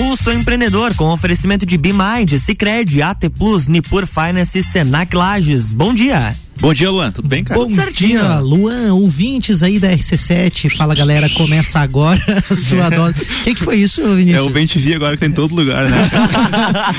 Pulso Empreendedor com oferecimento de BeMind, Cicred, AT Plus, Nipur Finance e Senac Lages. Bom dia. Bom dia, Luan. Tudo bem, cara? Bom dia, Luan. Ouvintes aí da RC7. Fala, galera. Começa agora a sua dose. O que, que foi isso, Vinícius? É o Bem TV agora que tem em todo lugar, né?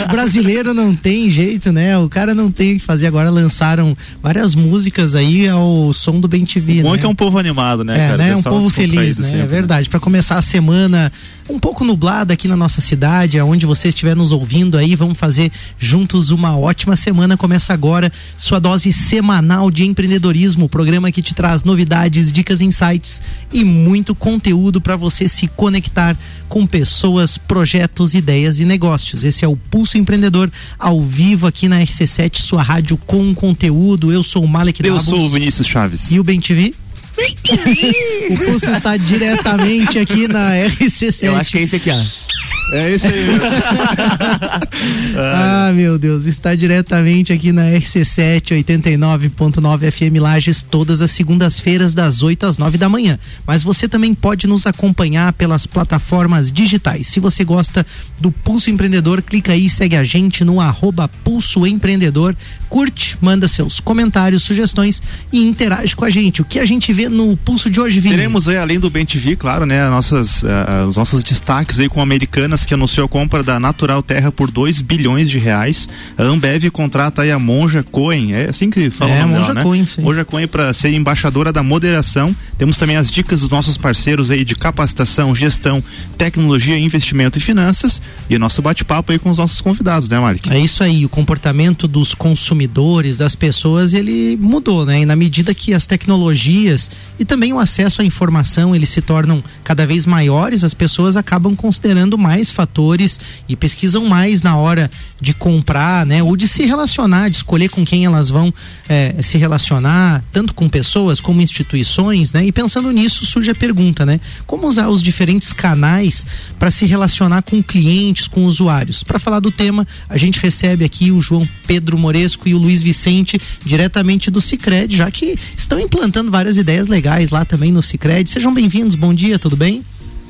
o brasileiro não tem jeito, né? O cara não tem o que fazer. Agora lançaram várias músicas aí ao som do Bem TV. Bom né? que é um povo animado, né, é, cara? Né? Um povo feliz, né? Sempre, é verdade. Para começar a semana um pouco nublada aqui na nossa cidade, aonde você estiver nos ouvindo aí, vamos fazer juntos uma ótima semana. Começa agora sua dose semanal de empreendedorismo programa que te traz novidades, dicas, insights e muito conteúdo para você se conectar com pessoas, projetos, ideias e negócios. Esse é o Pulso Empreendedor ao vivo aqui na RC7, sua rádio com conteúdo. Eu sou o Malek Eu Dabos. sou o Vinícius Chaves. E o Bem TV? o Pulso está diretamente aqui na RC7. Eu acho que é esse aqui, ó. É esse aí ah, meu Deus, está diretamente aqui na RC7 89.9 FM Lages todas as segundas-feiras das 8 às 9 da manhã. Mas você também pode nos acompanhar pelas plataformas digitais. Se você gosta do Pulso Empreendedor, clica aí e segue a gente no arroba Pulso Empreendedor. Curte, manda seus comentários, sugestões e interage com a gente. O que a gente vê no Pulso de hoje, Vini? Teremos aí, além do Bem TV, claro, né, nossas, uh, os nossos destaques aí com Americanas que anunciou a compra da Natural Terra por 2 bilhões de reais. A Ambev contrata aí a Monja Cohen, é assim que fala é, o nome Monja dela, né? Cohen, sim. Monja Cohen para ser embaixadora da moderação. Temos também as dicas dos nossos parceiros aí de capacitação, gestão, tecnologia, investimento e finanças e nosso bate-papo aí com os nossos convidados, né, Malik? É isso aí, o comportamento dos consumidores, das pessoas, ele mudou, né? E na medida que as tecnologias e também o acesso à informação, eles se tornam cada vez maiores, as pessoas acabam considerando mais fatores e pesquisam mais na hora de comprar, né? Ou de se relacionar, de escolher com quem elas vão é, se relacionar, tanto com pessoas como instituições, né? E pensando nisso surge a pergunta, né? Como usar os diferentes canais para se relacionar com clientes, com usuários? Para falar do tema, a gente recebe aqui o João Pedro Moresco e o Luiz Vicente, diretamente do Cicred, já que estão implantando várias ideias legais lá também no Cicred. Sejam bem-vindos, bom dia, tudo bem?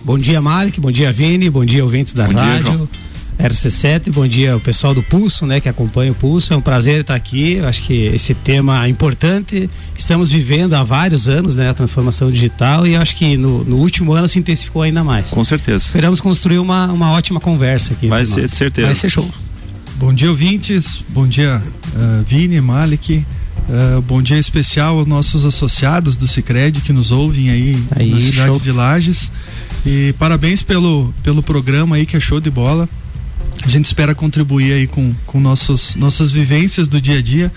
Bom dia, Malik, bom dia, Vini, bom dia, ouvintes da bom rádio. Dia, RC7, bom dia o pessoal do Pulso, né, que acompanha o Pulso. É um prazer estar aqui. Eu acho que esse tema é importante. Estamos vivendo há vários anos, né, a transformação digital e acho que no, no último ano se intensificou ainda mais. Com certeza. Esperamos construir uma, uma ótima conversa aqui. Vai ser, certeza. Vai ser show. Bom dia, ouvintes. Bom dia, uh, Vini, Malik. Uh, bom dia especial aos nossos associados do Cicred que nos ouvem aí, aí na cidade show. de Lages. E parabéns pelo, pelo programa aí que é show de bola. A gente espera contribuir aí com, com nossos, nossas vivências do dia a dia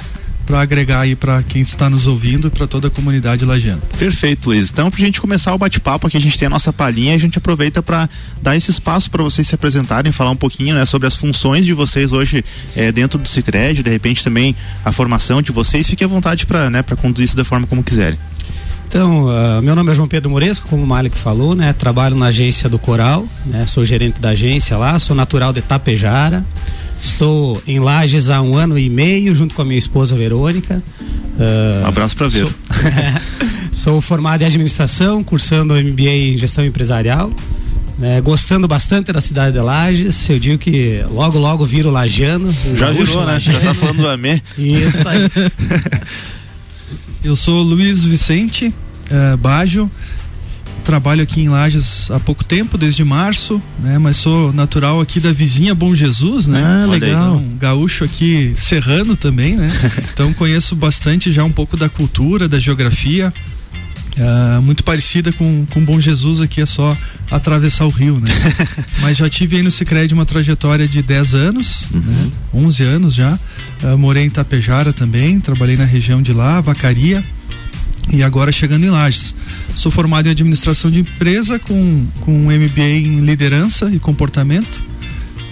para agregar aí para quem está nos ouvindo e para toda a comunidade lagiana. Perfeito, Luiz. Então, para a gente começar o bate-papo aqui, a gente tem a nossa palhinha e a gente aproveita para dar esse espaço para vocês se apresentarem, falar um pouquinho né, sobre as funções de vocês hoje é, dentro do Cicred, de repente também a formação de vocês. Fique à vontade para né, conduzir isso da forma como quiserem. Então, uh, meu nome é João Pedro Moresco, como o Malik falou, né? Trabalho na agência do Coral, né? Sou gerente da agência lá, sou natural de Tapejara. Estou em Lages há um ano e meio, junto com a minha esposa Verônica. Uh, um abraço para ver. Sou, é, sou formado em administração, cursando MBA em gestão empresarial. Né, gostando bastante da cidade de Lages, eu digo que logo, logo viro lagiano. Já virou, né? Já tá falando do Amê. Isso aí. Eu sou Luiz Vicente uh, Bajo, trabalho aqui em Lages há pouco tempo, desde março, né? Mas sou natural aqui da vizinha Bom Jesus, né? Ah, legal. Então, gaúcho aqui serrano também, né? então conheço bastante já um pouco da cultura, da geografia. Uh, muito parecida com, com Bom Jesus aqui é só atravessar o rio, né? Mas já tive aí no Cicred uma trajetória de 10 anos, uhum. né? 11 anos já. Uh, morei em Tapejara também, trabalhei na região de lá, Vacaria e agora chegando em Lages. Sou formado em administração de empresa com, com MBA em liderança e comportamento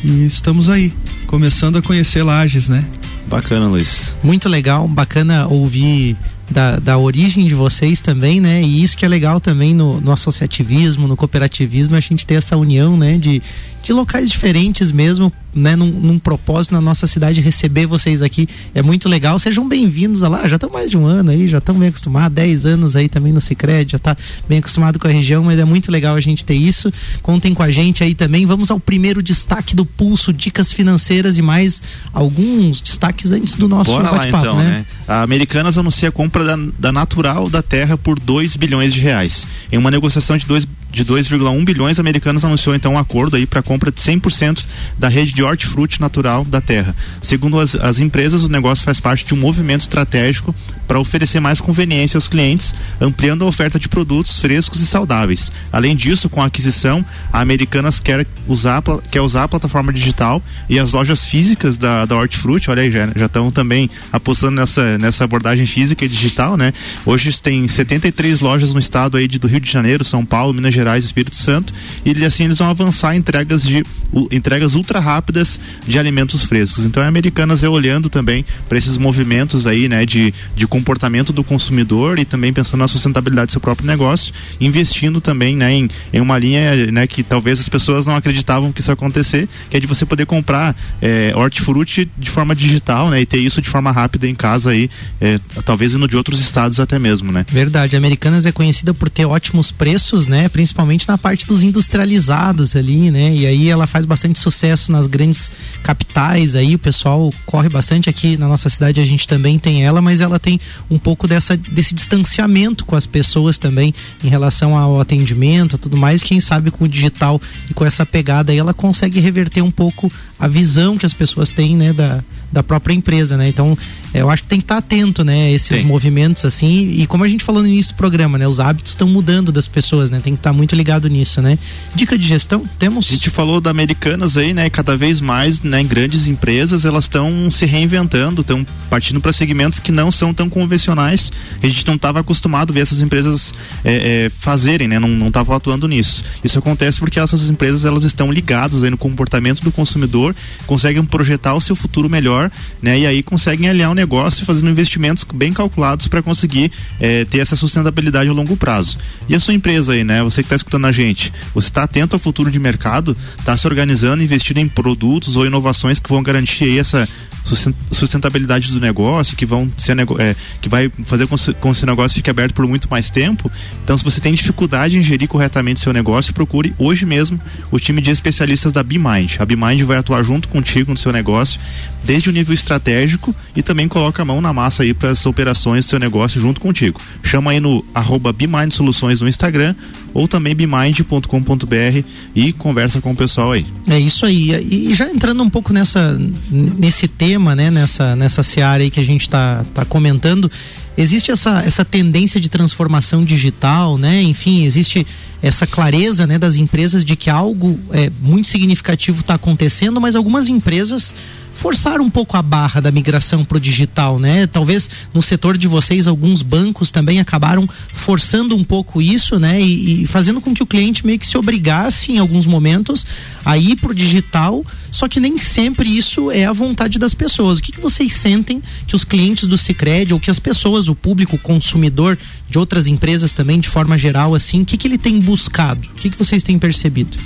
e estamos aí, começando a conhecer Lages, né? Bacana, Luiz. Muito legal, bacana ouvir da, da origem de vocês também, né? E isso que é legal também no, no associativismo, no cooperativismo, a gente ter essa união, né? De, de locais diferentes mesmo, né, num, num, propósito na nossa cidade receber vocês aqui. É muito legal. Sejam bem-vindos lá. Já estão mais de um ano aí, já estão bem acostumados, 10 anos aí também no Cicred, já está bem acostumado com a região, mas é muito legal a gente ter isso. Contem com a gente aí também. Vamos ao primeiro destaque do Pulso, dicas financeiras e mais alguns destaques antes do nosso Bora lá então, né? né? A Americanas anuncia a compra da, da Natural da Terra por 2 bilhões de reais. Em uma negociação de 2 de 2,1 bilhões, a Americanas anunciou então um acordo aí para compra de 100% da rede de hortifruti natural da terra. Segundo as, as empresas, o negócio faz parte de um movimento estratégico para oferecer mais conveniência aos clientes, ampliando a oferta de produtos frescos e saudáveis. Além disso, com a aquisição, a Americanas quer usar, quer usar a plataforma digital e as lojas físicas da, da Hortifruti, olha aí, já estão também apostando nessa, nessa abordagem física e digital, né? Hoje tem 73 lojas no estado aí de, do Rio de Janeiro, São Paulo, Minas Gerais Gerais Espírito Santo e assim eles vão avançar entregas de uh, entregas ultra rápidas de alimentos frescos. Então, a Americanas é olhando também para esses movimentos aí, né, de, de comportamento do consumidor e também pensando na sustentabilidade do seu próprio negócio, investindo também, né, em, em uma linha, né, que talvez as pessoas não acreditavam que isso ia acontecer, que é de você poder comprar é, hortifruti de forma digital, né, e ter isso de forma rápida em casa aí, é, talvez indo de outros estados até mesmo, né? Verdade, a Americanas é conhecida por ter ótimos preços, né, principalmente principalmente na parte dos industrializados ali, né? E aí ela faz bastante sucesso nas grandes capitais aí, o pessoal corre bastante aqui na nossa cidade, a gente também tem ela, mas ela tem um pouco dessa desse distanciamento com as pessoas também em relação ao atendimento, tudo mais, quem sabe com o digital e com essa pegada aí ela consegue reverter um pouco a visão que as pessoas têm, né, da da própria empresa, né? Então, eu acho que tem que estar atento, né, a esses Sim. movimentos assim, e como a gente falou no início do programa, né, os hábitos estão mudando das pessoas, né? Tem que estar muito ligado nisso, né? Dica de gestão, temos? A gente falou da Americanas aí, né, cada vez mais, né, em grandes empresas, elas estão se reinventando, estão partindo para segmentos que não são tão convencionais, a gente não estava acostumado a ver essas empresas é, é, fazerem, né? Não estavam atuando nisso. Isso acontece porque essas empresas elas estão ligadas aí no comportamento do consumidor, conseguem projetar o seu futuro melhor melhor, né? E aí conseguem aliar o negócio fazendo investimentos bem calculados para conseguir é, ter essa sustentabilidade a longo prazo. E a sua empresa aí, né? Você que está escutando a gente, você está atento ao futuro de mercado, está se organizando, investindo em produtos ou inovações que vão garantir aí essa sustentabilidade do negócio, que vão ser é, que vai fazer com que seu negócio fique aberto por muito mais tempo. Então, se você tem dificuldade em gerir corretamente seu negócio, procure hoje mesmo o time de especialistas da BeMind. A BeMind vai atuar junto contigo no seu negócio, desde o nível estratégico e também coloca a mão na massa aí para as operações do seu negócio junto contigo. Chama aí no arroba Soluções no Instagram ou também bemind.com.br e conversa com o pessoal aí. É isso aí. E já entrando um pouco nessa nesse tema, né, nessa nessa seara aí que a gente está tá comentando, existe essa, essa tendência de transformação digital, né? Enfim, existe essa clareza né, das empresas de que algo é, muito significativo está acontecendo, mas algumas empresas forçar um pouco a barra da migração para o digital, né? Talvez no setor de vocês alguns bancos também acabaram forçando um pouco isso, né? E, e fazendo com que o cliente meio que se obrigasse em alguns momentos a ir para o digital, só que nem sempre isso é a vontade das pessoas. O que, que vocês sentem que os clientes do Sicredi ou que as pessoas, o público, o consumidor de outras empresas também, de forma geral, assim, o que, que ele tem buscado? O que, que vocês têm percebido?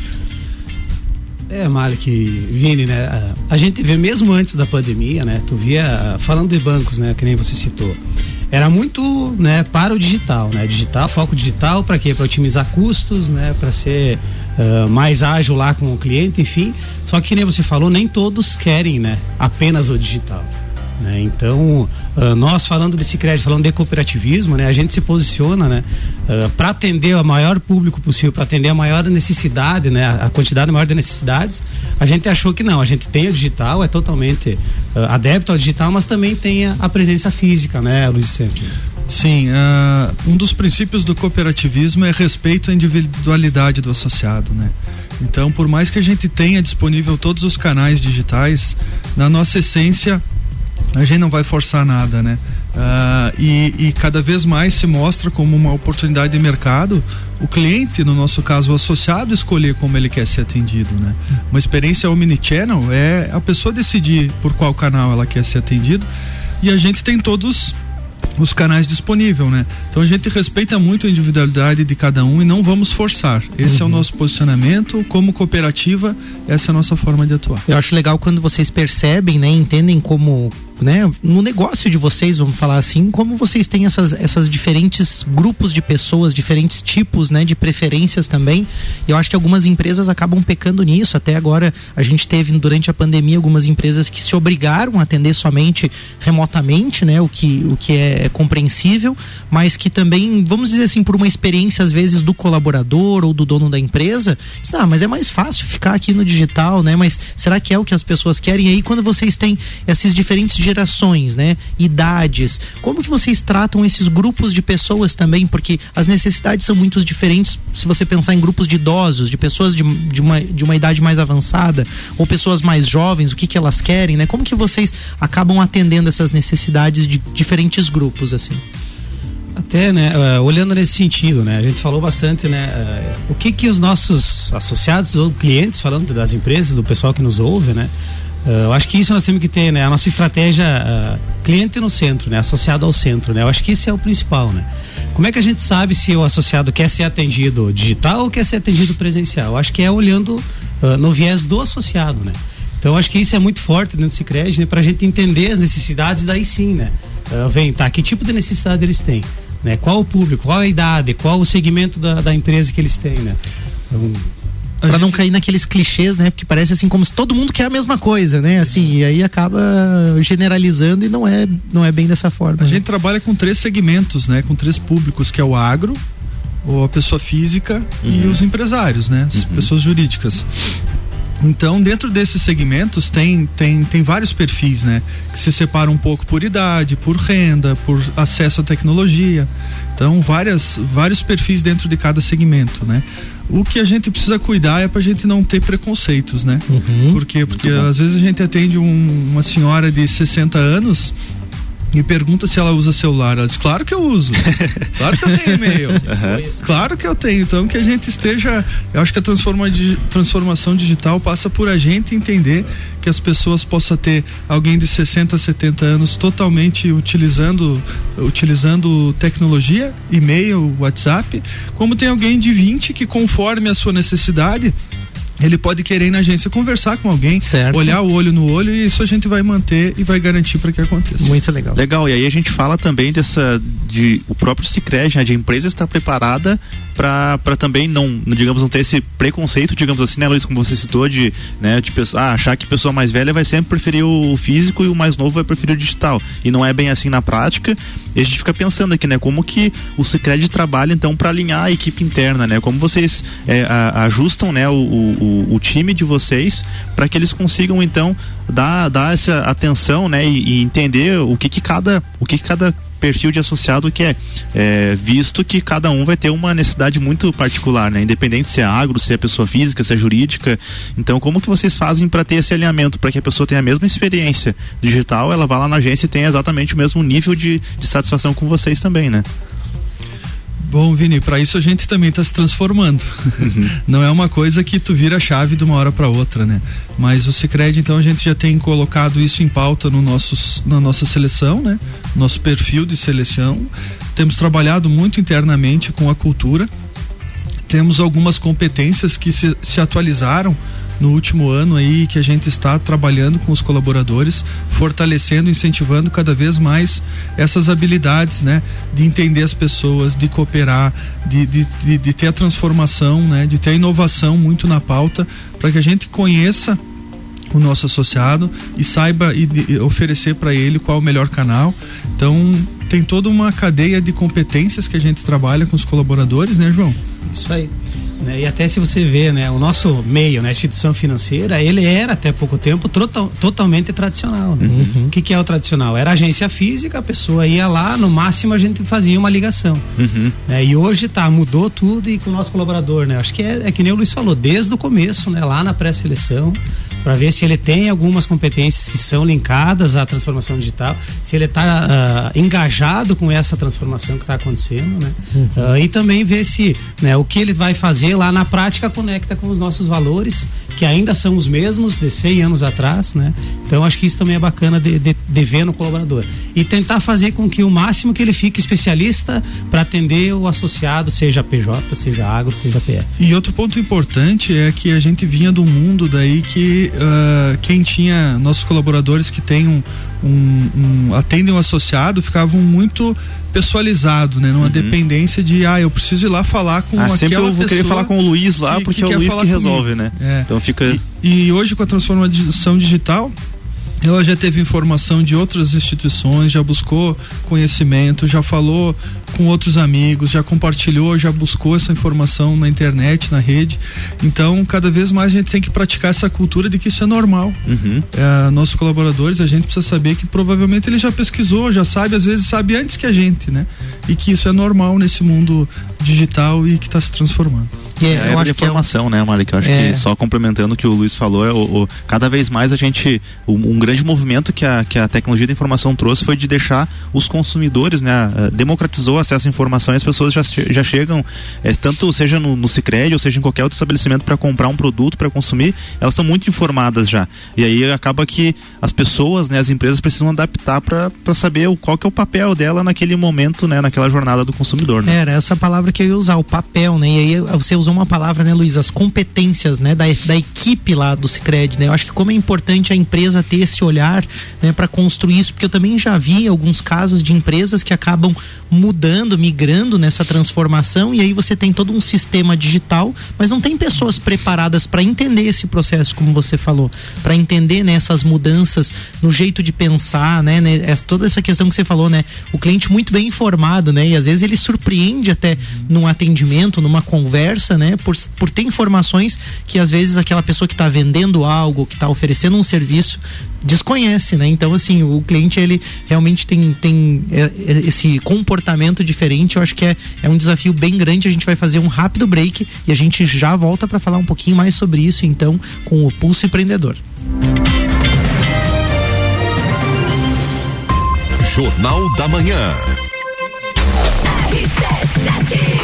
É, Malik, Vini, né? A gente vê mesmo antes da pandemia, né? Tu via, falando de bancos, né? Que nem você citou. Era muito, né, para o digital, né? Digital, foco digital para quê? Para otimizar custos, né? Para ser uh, mais ágil lá com o cliente, enfim. Só que nem você falou, nem todos querem, né? Apenas o digital. Né? Então, uh, nós falando desse crédito, falando de cooperativismo, né? a gente se posiciona né? Uh, para atender o maior público possível, para atender a maior necessidade, né? a quantidade maior de necessidades. A gente achou que não, a gente tem o digital, é totalmente uh, adepto ao digital, mas também tem a, a presença física, né, Luiz Sempre? Sim, uh, um dos princípios do cooperativismo é respeito à individualidade do associado, né? Então, por mais que a gente tenha disponível todos os canais digitais, na nossa essência a gente não vai forçar nada, né? Uh, e, e, cada vez mais se mostra como uma oportunidade de mercado o cliente, no nosso caso o associado, escolher como ele quer ser atendido, né? Uma experiência omnichannel é a pessoa decidir por qual canal ela quer ser atendido e a gente tem todos os canais disponíveis, né? Então a gente respeita muito a individualidade de cada um e não vamos forçar. Esse uhum. é o uhum. nosso posicionamento como cooperativa essa é a nossa forma de atuar. Eu acho legal quando vocês percebem, né, entendem como né, no negócio de vocês, vamos falar assim, como vocês têm essas, essas diferentes grupos de pessoas, diferentes tipos, né, de preferências também. E eu acho que algumas empresas acabam pecando nisso. Até agora a gente teve durante a pandemia algumas empresas que se obrigaram a atender somente remotamente, né, o que, o que é, é compreensível, mas que também, vamos dizer assim, por uma experiência às vezes do colaborador ou do dono da empresa, diz, ah, mas é mais fácil ficar aqui no digital, né? Mas será que é o que as pessoas querem? E aí quando vocês têm esses diferentes gerações, né? Idades. Como que vocês tratam esses grupos de pessoas também? Porque as necessidades são muito diferentes se você pensar em grupos de idosos, de pessoas de, de, uma, de uma idade mais avançada, ou pessoas mais jovens, o que que elas querem, né? Como que vocês acabam atendendo essas necessidades de diferentes grupos, assim? Até, né, uh, olhando nesse sentido, né, a gente falou bastante, né, uh, o que que os nossos associados ou clientes, falando das empresas, do pessoal que nos ouve, né, eu acho que isso nós temos que ter, né? A nossa estratégia uh, cliente no centro, né? Associado ao centro, né? Eu acho que isso é o principal, né? Como é que a gente sabe se o associado quer ser atendido digital ou quer ser atendido presencial? Eu acho que é olhando uh, no viés do associado, né? Então acho que isso é muito forte dentro do Cicred, né? Para a gente entender as necessidades, daí sim, né? vem, tá? Que tipo de necessidade eles têm? Né? Qual o público, qual a idade, qual o segmento da, da empresa que eles têm, né? Então, para gente... não cair naqueles clichês, né? Porque parece assim como se todo mundo quer a mesma coisa, né? Assim, e aí acaba generalizando e não é, não é bem dessa forma. A né? gente trabalha com três segmentos, né? Com três públicos, que é o agro, ou a pessoa física uhum. e os empresários, né? As uhum. pessoas jurídicas. Então, dentro desses segmentos tem, tem, tem vários perfis, né? Que se separam um pouco por idade, por renda, por acesso à tecnologia. Então, várias, vários perfis dentro de cada segmento, né? O que a gente precisa cuidar é para a gente não ter preconceitos, né? Uhum. Por quê? Porque às vezes a gente atende um, uma senhora de 60 anos e pergunta se ela usa celular. Ela diz, claro que eu uso. Claro que eu tenho e-mail. Claro que eu tenho. Então que a gente esteja. Eu acho que a transforma, transformação digital passa por a gente entender que as pessoas possam ter alguém de 60, 70 anos totalmente utilizando, utilizando tecnologia, e-mail, WhatsApp, como tem alguém de 20 que conforme a sua necessidade ele pode querer ir na agência conversar com alguém, certo. olhar o olho no olho e isso a gente vai manter e vai garantir para que aconteça. Muito legal. Legal. E aí a gente fala também dessa de o próprio Sicredi, né, de a empresa estar preparada para também não, digamos, não ter esse preconceito, digamos assim, né, Luiz, como você citou, de, né, de ah, achar que a pessoa mais velha vai sempre preferir o físico e o mais novo vai preferir o digital. E não é bem assim na prática. E a gente fica pensando aqui, né, como que o Sicredi trabalha então para alinhar a equipe interna, né? Como vocês é, a, ajustam, né, o, o, o, time de vocês para que eles consigam então dar, dar essa atenção, né, e, e entender o que que cada o que, que cada perfil de associado que é, é, visto que cada um vai ter uma necessidade muito particular, né? Independente se é agro, se é pessoa física, se é jurídica. Então, como que vocês fazem para ter esse alinhamento, para que a pessoa tenha a mesma experiência digital, ela vá lá na agência e tenha exatamente o mesmo nível de, de satisfação com vocês também, né? Bom, Vini, para isso a gente também está se transformando. Uhum. Não é uma coisa que tu vira a chave de uma hora para outra, né? Mas o Sicredi, então a gente já tem colocado isso em pauta no nossos, na nossa seleção, né? Nosso perfil de seleção. Temos trabalhado muito internamente com a cultura. Temos algumas competências que se, se atualizaram no último ano aí que a gente está trabalhando com os colaboradores, fortalecendo, incentivando cada vez mais essas habilidades, né? De entender as pessoas, de cooperar, de, de, de, de ter a transformação, né? De ter a inovação muito na pauta, para que a gente conheça o nosso associado e saiba e, e oferecer para ele qual o melhor canal. Então, tem toda uma cadeia de competências que a gente trabalha com os colaboradores, né, João? Isso aí. Né? E até se você vê, né, o nosso meio, né, instituição financeira, ele era até pouco tempo total, totalmente tradicional. Né? Uhum. O que, que é o tradicional? Era agência física, a pessoa ia lá, no máximo a gente fazia uma ligação. Uhum. Né? E hoje tá, mudou tudo e com o nosso colaborador, né? Acho que é, é que nem o Luiz falou, desde o começo, né, lá na pré-seleção, para ver se ele tem algumas competências que são linkadas à transformação digital, se ele está uh, engajado com essa transformação que está acontecendo, né? Uhum. Uh, e também ver se né, o que ele vai fazer lá na prática conecta com os nossos valores, que ainda são os mesmos de 100 anos atrás, né? Então acho que isso também é bacana de, de, de ver no colaborador. E tentar fazer com que o máximo que ele fique especialista para atender o associado, seja PJ, seja agro, seja PR. E outro ponto importante é que a gente vinha do mundo daí que uh, quem tinha nossos colaboradores que tem um, um, um, atendem um associado ficavam muito pessoalizado, né? Numa uhum. dependência de, ah, eu preciso ir lá falar com ah, sempre eu vou querer falar com o Luiz lá, que, porque que é o Luiz que resolve, comigo. né? É. Então fica... E, e hoje com a transformação digital, ela já teve informação de outras instituições, já buscou conhecimento, já falou com outros amigos, já compartilhou, já buscou essa informação na internet, na rede. Então, cada vez mais a gente tem que praticar essa cultura de que isso é normal. Uhum. É, nossos colaboradores, a gente precisa saber que provavelmente ele já pesquisou, já sabe, às vezes sabe antes que a gente, né? E que isso é normal nesse mundo digital e que está se transformando. É, é eu acho informação, é um... né, Malik? Eu acho é. que só complementando o que o Luiz falou, é o, o, cada vez mais a gente. Um, grande movimento que a, que a tecnologia da informação trouxe foi de deixar os consumidores, né? Democratizou o acesso à informação e as pessoas já, já chegam, é, tanto seja no, no Cicred ou seja em qualquer outro estabelecimento para comprar um produto, para consumir, elas são muito informadas já. E aí acaba que as pessoas, né, as empresas precisam adaptar para saber o, qual que é o papel dela naquele momento, né, naquela jornada do consumidor. Né? Era essa palavra que eu ia usar, o papel, né? E aí você usa usou uma palavra, né, Luiz? As competências, né, da, da equipe lá do Cicred, né? Eu acho que como é importante a empresa ter esse olhar, né, para construir isso, porque eu também já vi alguns casos de empresas que acabam mudando, migrando nessa transformação e aí você tem todo um sistema digital, mas não tem pessoas preparadas para entender esse processo, como você falou, para entender né, essas mudanças no jeito de pensar, né, né, toda essa questão que você falou, né, o cliente muito bem informado, né, e às vezes ele surpreende até num atendimento, numa conversa, né, por, por ter informações que às vezes aquela pessoa que está vendendo algo, que está oferecendo um serviço desconhece, né? Então assim, o cliente ele realmente tem tem é, é, esse comportamento diferente. Eu acho que é, é um desafio bem grande. A gente vai fazer um rápido break e a gente já volta para falar um pouquinho mais sobre isso, então, com o Pulso Empreendedor. Jornal da Manhã.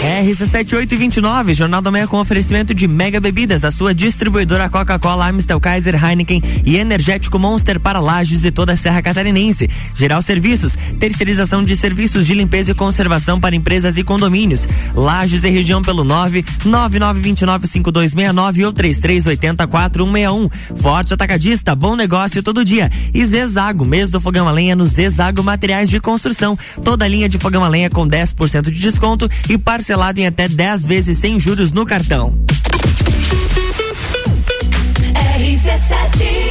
RC7829, Jornal da Manhã com oferecimento de Mega Bebidas, a sua distribuidora Coca-Cola, Amstel Kaiser, Heineken e Energético Monster para Lages e toda a Serra Catarinense. Geral Serviços, terceirização de serviços de limpeza e conservação para empresas e condomínios. Lages e região pelo 999295269 ou 33804161. Forte Atacadista, bom negócio todo dia. E Zezago, mês do fogão a lenha no Zezago Materiais de Construção. Toda linha de fogão a lenha com 10% de desconto e parcelado em até 10 vezes sem juros no cartão. RC7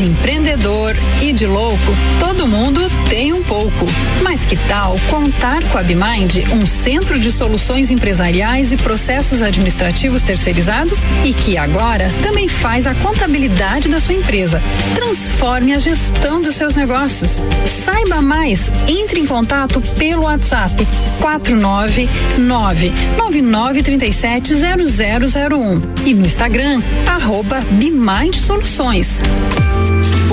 de empreendedor e de louco, todo mundo tem um pouco. Mas que tal contar com a Bimind, um centro de soluções empresariais e processos administrativos terceirizados e que agora também faz a contabilidade da sua empresa. Transforme a gestão dos seus negócios. Saiba mais, entre em contato pelo WhatsApp 499 9937 0001 e no Instagram arroba Soluções.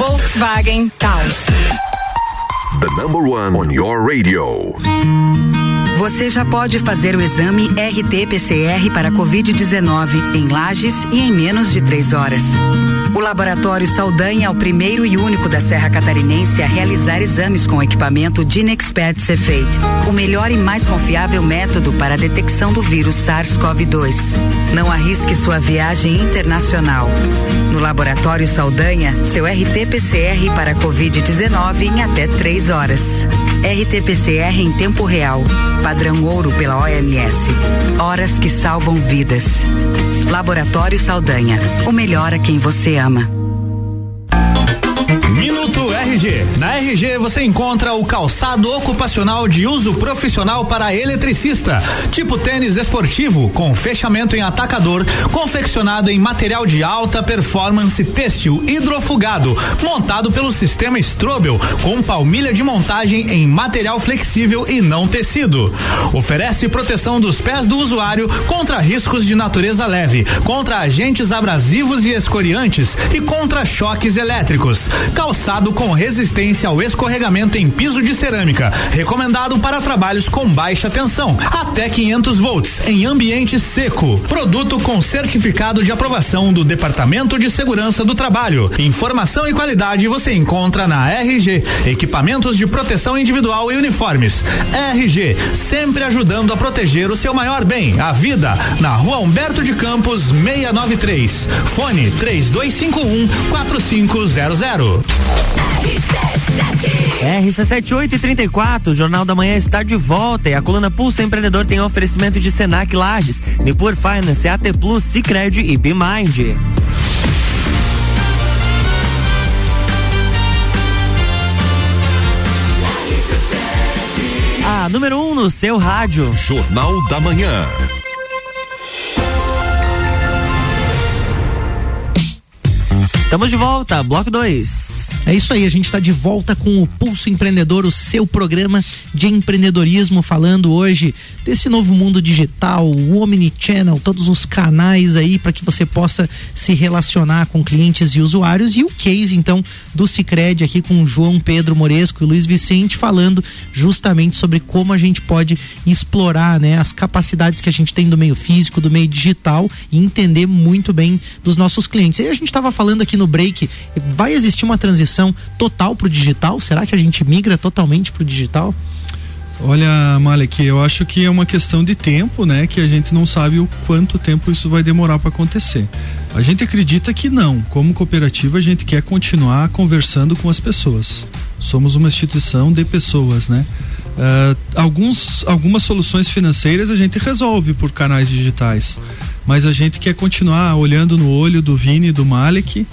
Volkswagen Taos. The number one on your radio. Você já pode fazer o exame RT-PCR para Covid-19 em Lages e em menos de três horas. O Laboratório Saldanha é o primeiro e único da Serra Catarinense a realizar exames com equipamento Dinexpert Cefate, o melhor e mais confiável método para a detecção do vírus SARS-CoV-2. Não arrisque sua viagem internacional. No Laboratório Saldanha, seu RT-PCR para Covid-19 em até três horas. RT-PCR em tempo real. Padrão ouro pela OMS. Horas que salvam vidas. Laboratório Saldanha. O melhor a quem você ama. RG. Na RG você encontra o calçado ocupacional de uso profissional para eletricista, tipo tênis esportivo com fechamento em atacador, confeccionado em material de alta performance têxtil hidrofugado, montado pelo sistema Strobel, com palmilha de montagem em material flexível e não tecido. Oferece proteção dos pés do usuário contra riscos de natureza leve, contra agentes abrasivos e escoriantes e contra choques elétricos calçado com resistência ao escorregamento em piso de cerâmica, recomendado para trabalhos com baixa tensão, até 500 volts, em ambiente seco. Produto com certificado de aprovação do Departamento de Segurança do Trabalho. Informação e qualidade você encontra na RG, equipamentos de proteção individual e uniformes. RG, sempre ajudando a proteger o seu maior bem, a vida, na Rua Humberto de Campos, 693. Fone 3251 4500. RC7834, o Jornal da Manhã está de volta e a coluna Pulso Empreendedor tem oferecimento de Senac Lages, Nipur Finance, AT Plus, Cicred e BeMind. A número 1 um no seu rádio. Jornal da Manhã. Estamos de volta, bloco 2. É isso aí, a gente está de volta com o Pulso Empreendedor, o seu programa de empreendedorismo, falando hoje desse novo mundo digital, o Omnichannel, todos os canais aí para que você possa se relacionar com clientes e usuários e o case então do Cicred aqui com João Pedro Moresco e Luiz Vicente falando justamente sobre como a gente pode explorar, né, as capacidades que a gente tem do meio físico, do meio digital e entender muito bem dos nossos clientes. E a gente estava falando aqui no break, vai existir uma transição transição total para o digital? Será que a gente migra totalmente para o digital? Olha, Malek, eu acho que é uma questão de tempo, né? Que a gente não sabe o quanto tempo isso vai demorar para acontecer. A gente acredita que não. Como cooperativa, a gente quer continuar conversando com as pessoas. Somos uma instituição de pessoas, né? Uh, alguns, algumas soluções financeiras a gente resolve por canais digitais, mas a gente quer continuar olhando no olho do Vini e do Malek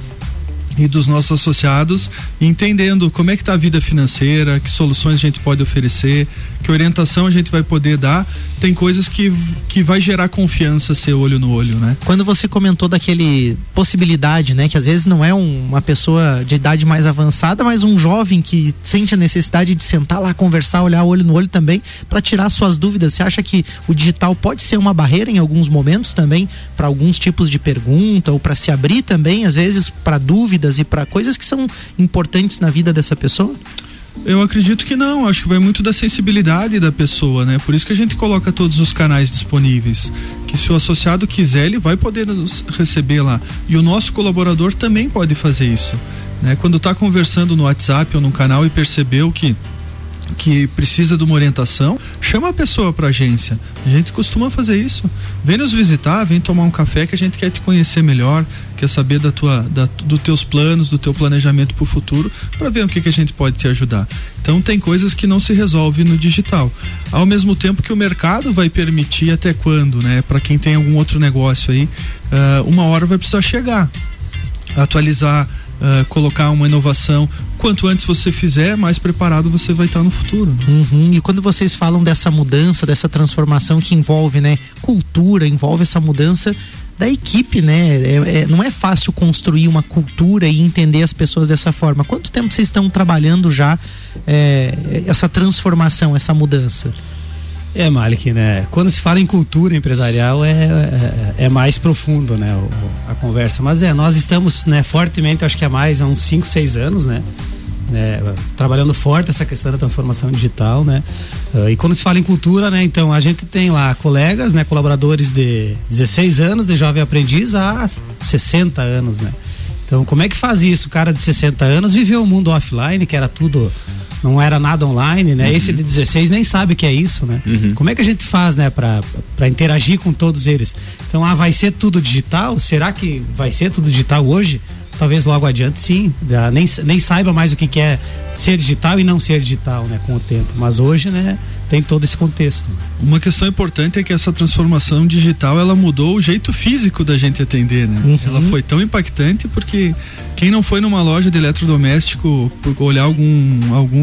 e dos nossos associados, entendendo como é que está a vida financeira, que soluções a gente pode oferecer, que orientação a gente vai poder dar. Tem coisas que, que vai gerar confiança ser olho no olho, né? Quando você comentou daquele possibilidade, né, que às vezes não é um, uma pessoa de idade mais avançada, mas um jovem que sente a necessidade de sentar lá, conversar, olhar olho no olho também, para tirar suas dúvidas. Você acha que o digital pode ser uma barreira em alguns momentos também para alguns tipos de pergunta ou para se abrir também, às vezes, para dúvidas? E para coisas que são importantes na vida dessa pessoa? Eu acredito que não, acho que vai muito da sensibilidade da pessoa, né? Por isso que a gente coloca todos os canais disponíveis. Que se o associado quiser, ele vai poder nos receber lá. E o nosso colaborador também pode fazer isso. Né? Quando está conversando no WhatsApp ou no canal e percebeu que que precisa de uma orientação, chama a pessoa para agência. A gente costuma fazer isso. Vem nos visitar, vem tomar um café que a gente quer te conhecer melhor, quer saber da tua, da, dos teus planos, do teu planejamento para o futuro, para ver o que, que a gente pode te ajudar. Então tem coisas que não se resolve no digital. Ao mesmo tempo que o mercado vai permitir até quando, né? Para quem tem algum outro negócio aí, uh, uma hora vai precisar chegar, atualizar uh, colocar uma inovação. Quanto antes você fizer, mais preparado você vai estar no futuro. Uhum. E quando vocês falam dessa mudança, dessa transformação que envolve, né, cultura, envolve essa mudança da equipe, né? É, é, não é fácil construir uma cultura e entender as pessoas dessa forma. Quanto tempo vocês estão trabalhando já é, essa transformação, essa mudança? É, Malik, né? Quando se fala em cultura empresarial é, é, é mais profundo, né? O, a conversa. Mas é, nós estamos né, fortemente, acho que há mais, há uns 5, 6 anos, né? né, trabalhando forte essa questão da transformação digital, né? Uh, e quando se fala em cultura, né? Então a gente tem lá colegas, né? Colaboradores de 16 anos, de jovem aprendiz a 60 anos, né? Então como é que faz isso? O cara de 60 anos viveu o mundo offline, que era tudo não era nada online, né? Uhum. Esse de 16 nem sabe o que é isso, né? Uhum. Como é que a gente faz, né, para interagir com todos eles? Então, ah, vai ser tudo digital? Será que vai ser tudo digital hoje? Talvez logo adiante sim, já nem, nem saiba mais o que, que é ser digital e não ser digital, né, com o tempo. Mas hoje, né, tem todo esse contexto. Uma questão importante é que essa transformação digital ela mudou o jeito físico da gente atender, né? Uhum. Ela foi tão impactante porque quem não foi numa loja de eletrodoméstico olhar algum algum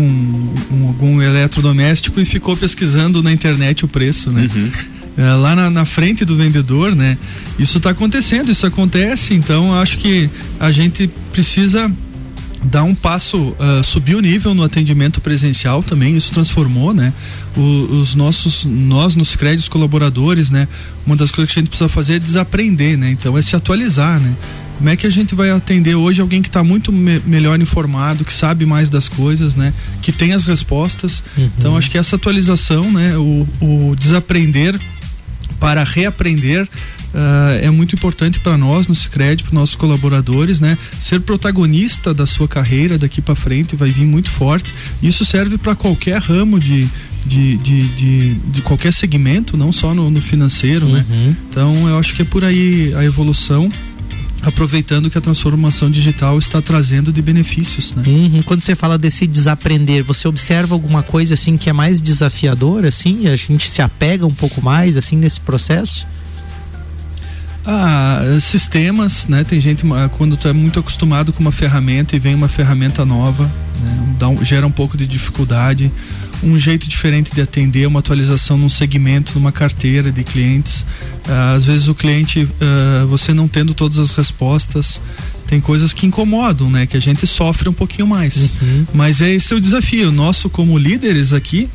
um, algum eletrodoméstico e ficou pesquisando na internet o preço, né? Uhum é, lá na, na, frente do vendedor, né? Isso está acontecendo, isso acontece, então acho que a gente precisa dar um passo, uh, subir o nível no atendimento presencial também, isso transformou, né? O, os nossos, nós nos créditos colaboradores, né? Uma das coisas que a gente precisa fazer é desaprender, né? Então é se atualizar, né? Como é que a gente vai atender hoje alguém que está muito me melhor informado, que sabe mais das coisas, né? Que tem as respostas. Uhum. Então acho que essa atualização, né? O, o desaprender para reaprender Uh, é muito importante para nós no Sicredi, para nossos colaboradores, né? Ser protagonista da sua carreira daqui para frente vai vir muito forte. Isso serve para qualquer ramo de, de, de, de, de, qualquer segmento, não só no, no financeiro, né? uhum. né? Então eu acho que é por aí a evolução aproveitando que a transformação digital está trazendo de benefícios, né? Uhum. Quando você fala desse desaprender, você observa alguma coisa assim que é mais desafiadora, assim, a gente se apega um pouco mais assim nesse processo? Ah, sistemas, né? Tem gente quando tu é muito acostumado com uma ferramenta e vem uma ferramenta nova, né? Dá um, gera um pouco de dificuldade um jeito diferente de atender, uma atualização num segmento, numa carteira de clientes. Uh, às vezes o cliente, uh, você não tendo todas as respostas, tem coisas que incomodam, né? Que a gente sofre um pouquinho mais. Uhum. Mas é esse é o desafio nosso como líderes aqui,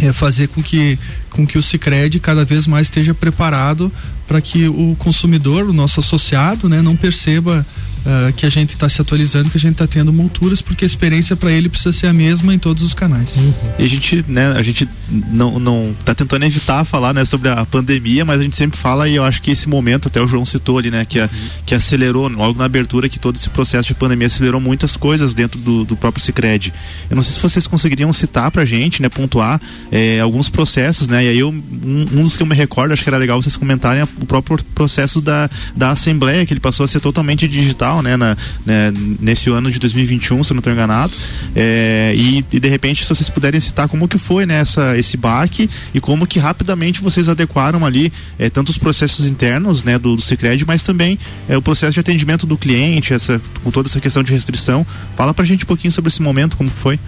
é fazer com que com que o Sicredi cada vez mais esteja preparado para que o consumidor, o nosso associado, né, não perceba uh, que a gente está se atualizando, que a gente está tendo monturas, porque a experiência para ele precisa ser a mesma em todos os canais. Uhum. E a gente, né, a gente não, não tá tentando evitar falar, né, sobre a pandemia, mas a gente sempre fala e eu acho que esse momento, até o João citou ali, né, que, a, uhum. que acelerou, logo na abertura, que todo esse processo de pandemia acelerou muitas coisas dentro do, do próprio Cicred. Eu não sei se vocês conseguiriam citar pra gente, né, pontuar é, alguns processos, né, e aí eu, um, um, dos que eu me recordo, acho que era legal vocês comentarem o próprio processo da, da Assembleia, que ele passou a ser totalmente digital, né, na, né, nesse ano de 2021, se eu não estou enganado. É, e, e, de repente, se vocês puderem citar como que foi né, esse baque e como que rapidamente vocês adequaram ali é, tanto os processos internos né, do, do Cicred, mas também é, o processo de atendimento do cliente, essa, com toda essa questão de restrição. Fala pra gente um pouquinho sobre esse momento, como foi.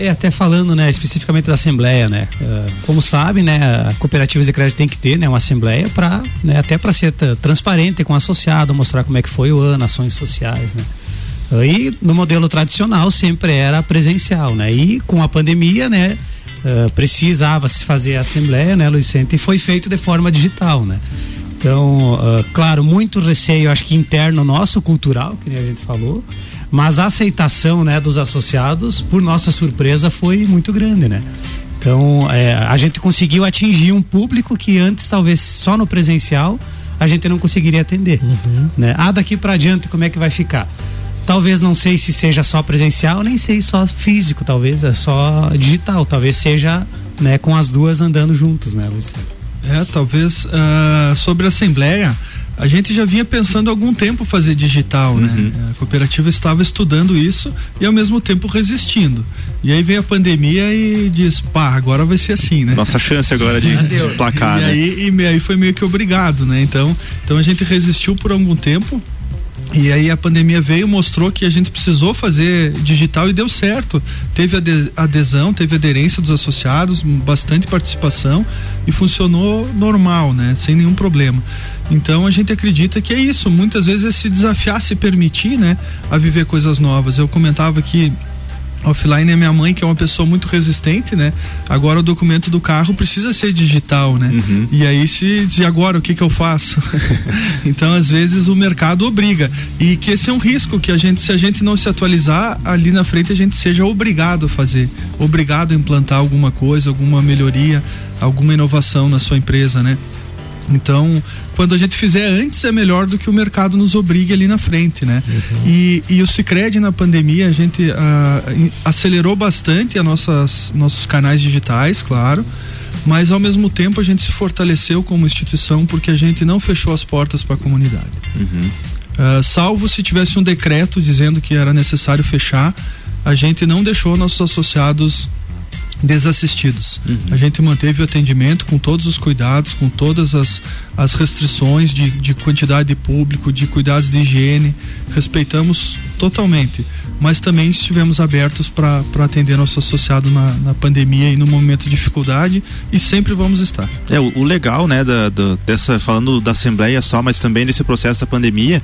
É, até falando, né, especificamente da Assembleia, né, uh, como sabe, né, cooperativas de crédito tem que ter, né, uma Assembleia para, né, até para ser transparente com o associado, mostrar como é que foi o ano, ações sociais, né. Uh, e no modelo tradicional sempre era presencial, né, e com a pandemia, né, uh, precisava se fazer a Assembleia, né, Luiz e foi feito de forma digital, né. Então, claro, muito receio, acho que interno nosso, cultural, que a gente falou, mas a aceitação né, dos associados, por nossa surpresa, foi muito grande, né? Então, é, a gente conseguiu atingir um público que antes, talvez só no presencial, a gente não conseguiria atender. Uhum. Né? Ah, daqui para adiante, como é que vai ficar? Talvez não sei se seja só presencial, nem sei só físico, talvez é só digital, talvez seja né, com as duas andando juntos, né, Luiz? É, talvez uh, sobre a Assembleia, a gente já vinha pensando há algum tempo fazer digital, né? uhum. né? A cooperativa estava estudando isso e ao mesmo tempo resistindo. E aí veio a pandemia e diz, pá, agora vai ser assim, né? Nossa chance agora de, de placar, e, né? Aí, e aí foi meio que obrigado, né? Então, então a gente resistiu por algum tempo E aí a pandemia veio, mostrou que a gente precisou fazer digital e deu certo. Teve adesão, teve aderência dos associados, bastante participação e funcionou normal, né? Sem nenhum problema. Então a gente acredita que é isso. Muitas vezes é se desafiar, se permitir, né? A viver coisas novas. Eu comentava que offline é minha mãe, que é uma pessoa muito resistente, né? Agora o documento do carro precisa ser digital, né? Uhum. E aí se de agora o que que eu faço? então às vezes o mercado obriga e que esse é um risco que a gente se a gente não se atualizar ali na frente a gente seja obrigado a fazer, obrigado a implantar alguma coisa, alguma melhoria, alguma inovação na sua empresa, né? Então, quando a gente fizer antes é melhor do que o mercado nos obrigue ali na frente, né? Uhum. E, e o Cicred na pandemia a gente uh, acelerou bastante as nossas nossos canais digitais, claro, mas ao mesmo tempo a gente se fortaleceu como instituição porque a gente não fechou as portas para a comunidade. Uhum. Uh, salvo se tivesse um decreto dizendo que era necessário fechar, a gente não deixou nossos associados desassistidos. Uhum. A gente manteve o atendimento com todos os cuidados, com todas as, as restrições de, de quantidade de público, de cuidados de higiene, respeitamos totalmente. Mas também estivemos abertos para atender nosso associado na, na, pandemia e no momento de dificuldade e sempre vamos estar. É, o, o legal, né, da, da, dessa, falando da Assembleia só, mas também desse processo da pandemia,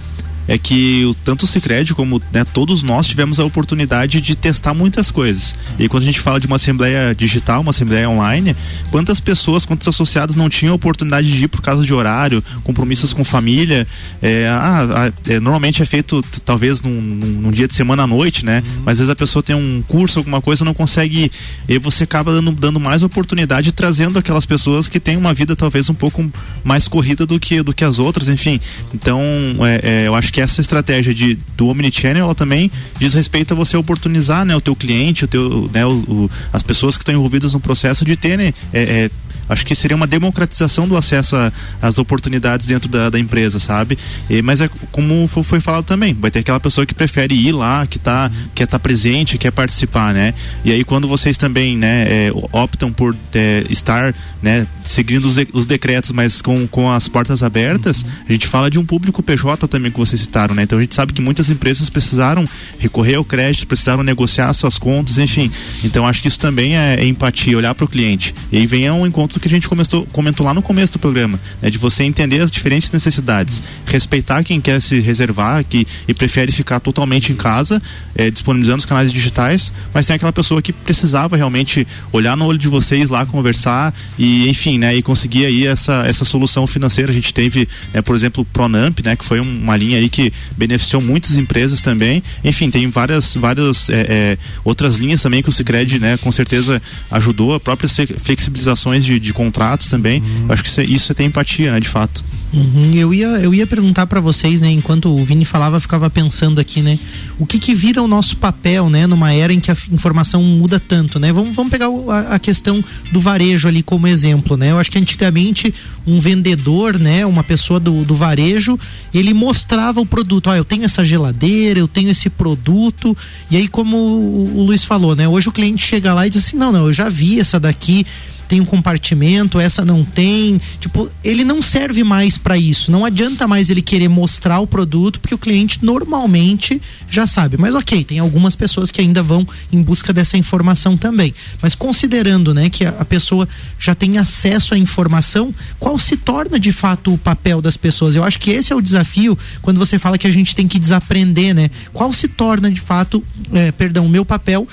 é que o, tanto o Cicred como né, todos nós tivemos a oportunidade de testar muitas coisas. E quando a gente fala de uma assembleia digital, uma assembleia online, quantas pessoas, quantos associados não tinham a oportunidade de ir por causa de horário, compromissos com família? É, ah, é, normalmente é feito talvez num, num, dia de semana à noite, né? Uhum. Mas às vezes a pessoa tem um curso, alguma coisa, não consegue ir. E você acaba dando, dando mais oportunidade trazendo aquelas pessoas que têm uma vida talvez um pouco mais corrida do que, do que as outras, enfim. Então, é, é eu acho que essa estratégia de, do Omnichannel ela também diz respeito a você oportunizar né, o teu cliente, o teu, né, o, o as pessoas que estão envolvidas no processo de terem é, é, acho que seria uma democratização do acesso às oportunidades dentro da, da empresa, sabe? E, mas é como foi falado também, vai ter aquela pessoa que prefere ir lá, que tá, quer estar tá presente, quer participar, né? E aí quando vocês também, né, é, optam por é, estar, né, seguindo os, os, decretos, mas com, com as portas abertas, a gente fala de um público PJ também que vocês né? Então a gente sabe que muitas empresas precisaram recorrer ao crédito, precisaram negociar suas contas, enfim. Então acho que isso também é, é empatia, olhar para o cliente. E aí vem um encontro que a gente começou, comentou lá no começo do programa, né, de você entender as diferentes necessidades, respeitar quem quer se reservar que, e prefere ficar totalmente em casa, é, disponibilizando os canais digitais, mas tem aquela pessoa que precisava realmente olhar no olho de vocês lá, conversar e, enfim, né, e conseguir aí essa, essa solução financeira. A gente teve, né, por exemplo, o Pronamp, né, que foi uma linha aí que beneficiou muitas empresas também. Enfim, tem várias, várias é, é, outras linhas também que o Sicredi, né, com certeza ajudou, a próprias flexibilizações de, de contratos também. Uhum. acho que isso é, isso é ter empatia, né, de fato. Uhum. Eu, ia, eu ia perguntar para vocês, né, enquanto o Vini falava, ficava pensando aqui, né, o que que vira o nosso papel, né, numa era em que a informação muda tanto, né? Vamos, vamos pegar a, a questão do varejo ali como exemplo, né? Eu acho que antigamente um vendedor, né, uma pessoa do, do varejo, ele mostrava o produto, ah, eu tenho essa geladeira, eu tenho esse produto, e aí como o, Luiz falou, né, hoje o cliente chega lá e diz assim, não, não, eu já vi essa daqui, tem um compartimento, essa não tem. Tipo, ele não serve mais para isso. Não adianta mais ele querer mostrar o produto, porque o cliente normalmente já sabe. Mas ok, tem algumas pessoas que ainda vão em busca dessa informação também. Mas considerando, né, que a, pessoa já tem acesso à informação, qual se torna de fato o papel das pessoas? Eu acho que esse é o desafio quando você fala que a gente tem que desaprender, né? Qual se torna de fato, é, perdão, o meu papel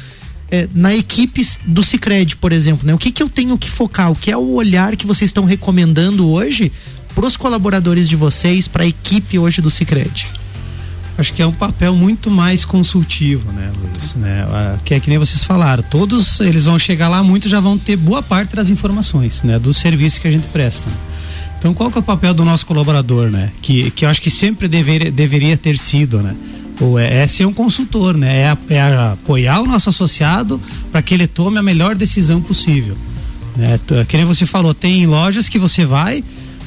é, na equipe do Cicred, por exemplo, né? O que, que eu tenho que focar? O que é o olhar que vocês estão recomendando hoje para os colaboradores de vocês, para a equipe hoje do Cicred? Acho que é um papel muito mais consultivo, né, Luiz? Né? Que é que nem vocês falaram, todos eles vão chegar lá, muitos já vão ter boa parte das informações, né, do serviço que a gente presta. Então, qual que é o papel do nosso colaborador, né? Que, que eu acho que sempre deveria, deveria ter sido, né? Ou é, é ser um consultor, né? É, é apoiar o nosso associado para que ele tome a melhor decisão possível. Né? Que nem você falou, tem lojas que você vai,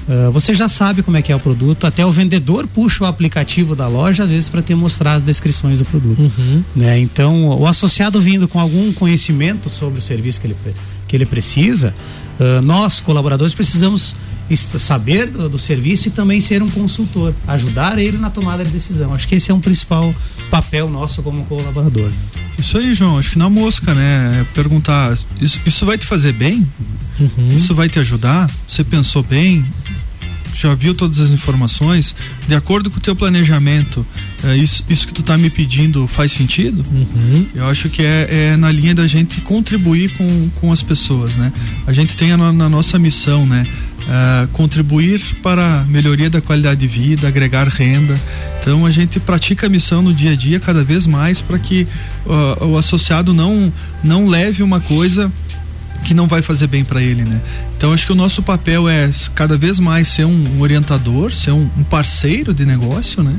uh, você já sabe como é que é o produto, até o vendedor puxa o aplicativo da loja, às vezes, para te mostrar as descrições do produto. Uhum. Né? Então, o associado vindo com algum conhecimento sobre o serviço que ele, que ele precisa, uh, nós, colaboradores, precisamos saber do, do, serviço e também ser um consultor, ajudar ele na tomada de decisão. Acho que esse é um principal papel nosso como colaborador. Isso aí, João, acho que na mosca, né? É perguntar, isso, isso vai te fazer bem? Uhum. Isso vai te ajudar? Você pensou bem? já viu todas as informações, de acordo com o teu planejamento, é, isso, isso que tu está me pedindo faz sentido? Uhum. Eu acho que é, é, na linha da gente contribuir com, com as pessoas, né? A gente tem a, na nossa missão, né? Uh, contribuir para a melhoria da qualidade de vida, agregar renda. Então a gente pratica a missão no dia a dia cada vez mais para que uh, o associado não não leve uma coisa que não vai fazer bem para ele, né? Então acho que o nosso papel é cada vez mais ser um, orientador, ser um, um, parceiro de negócio, né?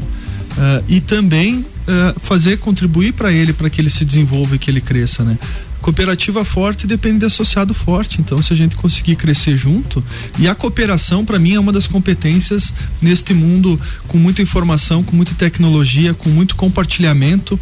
Uh, e também uh, fazer contribuir para ele para que ele se desenvolva e que ele cresça, né? Cooperativa forte depende de associado forte. Então, se a gente conseguir crescer junto, e a cooperação, para mim, é uma das competências neste mundo com muita informação, com muita tecnologia, com muito compartilhamento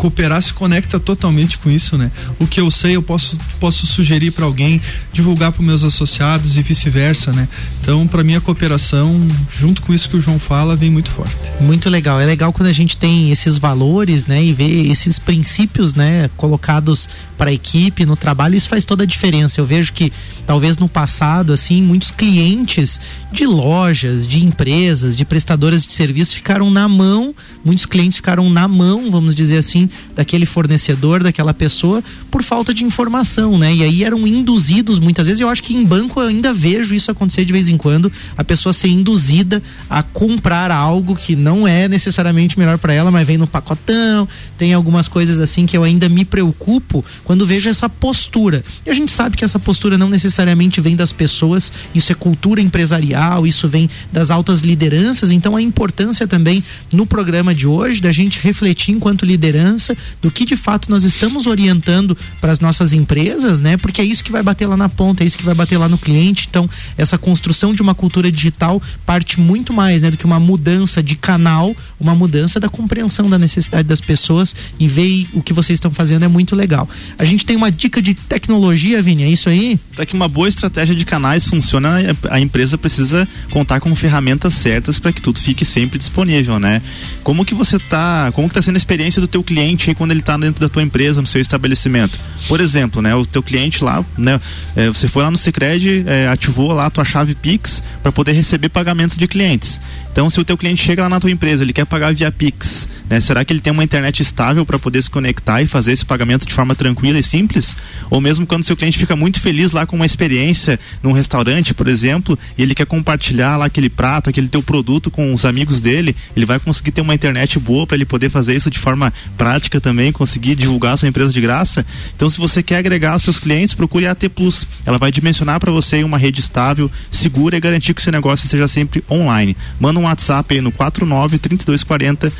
cooperar se conecta totalmente com isso, né? O que eu sei eu posso posso sugerir para alguém, divulgar para meus associados e vice-versa, né? Então, para mim a cooperação, junto com isso que o João fala, vem muito forte. Muito legal. É legal quando a gente tem esses valores, né, e vê esses princípios, né, colocados para a equipe no trabalho, isso faz toda a diferença. Eu vejo que talvez no passado, assim, muitos clientes de lojas, de empresas, de prestadoras de serviço ficaram na mão, muitos clientes ficaram na mão, vamos dizer assim, daquele fornecedor, daquela pessoa, por falta de informação, né? E aí eram induzidos muitas vezes. Eu acho que em banco eu ainda vejo isso acontecer de vez em quando, a pessoa ser induzida a comprar algo que não é necessariamente melhor para ela, mas vem no pacotão. Tem algumas coisas assim que eu ainda me preocupo quando vejo essa postura. E a gente sabe que essa postura não necessariamente vem das pessoas, isso é cultura empresarial, isso vem das altas lideranças. Então a importância também no programa de hoje da gente refletir enquanto liderança do que de fato nós estamos orientando para as nossas empresas, né? Porque é isso que vai bater lá na ponta, é isso que vai bater lá no cliente. Então, essa construção de uma cultura digital parte muito mais, né, do que uma mudança de canal, uma mudança da compreensão da necessidade das pessoas e ver o que vocês estão fazendo é muito legal. A gente tem uma dica de tecnologia, Vini, é isso aí? Para que uma boa estratégia de canais funcione, a empresa precisa contar com ferramentas certas para que tudo fique sempre disponível, né? Como que você tá, como que tá sendo a experiência do teu cliente cliente quando ele está dentro da tua empresa, no seu estabelecimento. Por exemplo, né, o teu cliente lá, né, é, você foi lá no Sicredi, é, ativou lá a tua chave Pix para poder receber pagamentos de clientes. Então, se o teu cliente chega lá na tua empresa, ele quer pagar via Pix, né? Será que ele tem uma internet estável para poder se conectar e fazer esse pagamento de forma tranquila e simples? Ou mesmo quando seu cliente fica muito feliz lá com uma experiência num restaurante, por exemplo, e ele quer compartilhar lá aquele prato, aquele teu produto com os amigos dele, ele vai conseguir ter uma internet boa para ele poder fazer isso de forma prática também, conseguir divulgar a sua empresa de graça. Então, se você quer agregar seus clientes, procure a AT Plus. Ela vai dimensionar para você uma rede estável, segura e garantir que seu negócio seja sempre online. Manda um WhatsApp aí no 49 3240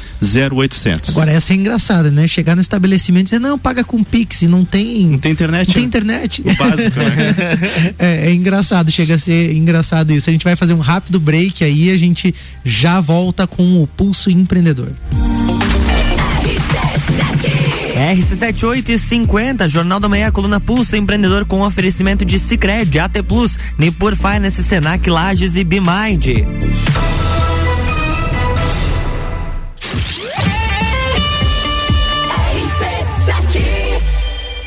0800. Agora essa é engraçada, né? Chegar no estabelecimento e dizer, não, paga com Pix e não tem. Não tem internet. Não tem né? internet. O básico, né? é, é engraçado, chega a ser engraçado isso. A gente vai fazer um rápido break aí, a gente já volta com o Pulso Empreendedor. RC7850, Jornal da Manhã, coluna Pulso Empreendedor com oferecimento de Cicred, AT Plus, Nipur Finance, Senac, Lages e Bimind.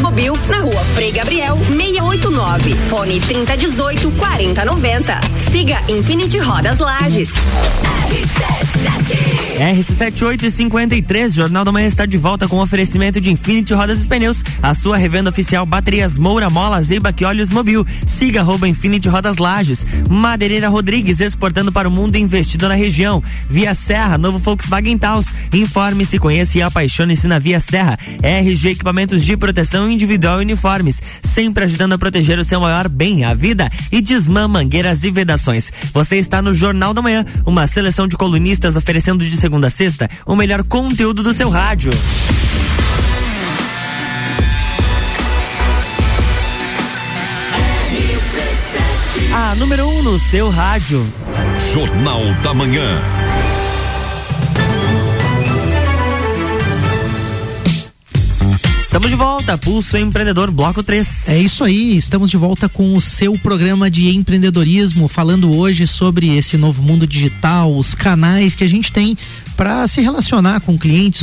Mobil na rua Frei Gabriel 689. Fone 3018 4090. Siga Infinity Rodas Lages. RC7853, Jornal da Manhã está de volta com oferecimento de Infinity Rodas e Pneus, a sua revenda oficial baterias Moura, Mola, Zeiba e Óleos Mobil. Siga arroba Infinity Rodas Lages. Madeireira Rodrigues, exportando para o mundo investido na região. Via Serra, novo Volkswagen Taos. Informe-se, conheça e apaixone-se na Via Serra. RG Equipamentos de Proteção Individual e Uniformes, sempre ajudando a proteger o seu maior bem, a vida. E Desmã Mangueiras e Vedações. Você está no Jornal da Manhã, uma seleção de colunistas oferecendo de segunda a sexta o melhor conteúdo do seu rádio. A número 1 um no seu rádio. Jornal da Manhã. Estamos de volta, Pulso Empreendedor Bloco 3. É isso aí, estamos de volta com o seu programa de empreendedorismo, falando hoje sobre esse novo mundo digital, os canais que a gente tem para se relacionar com clientes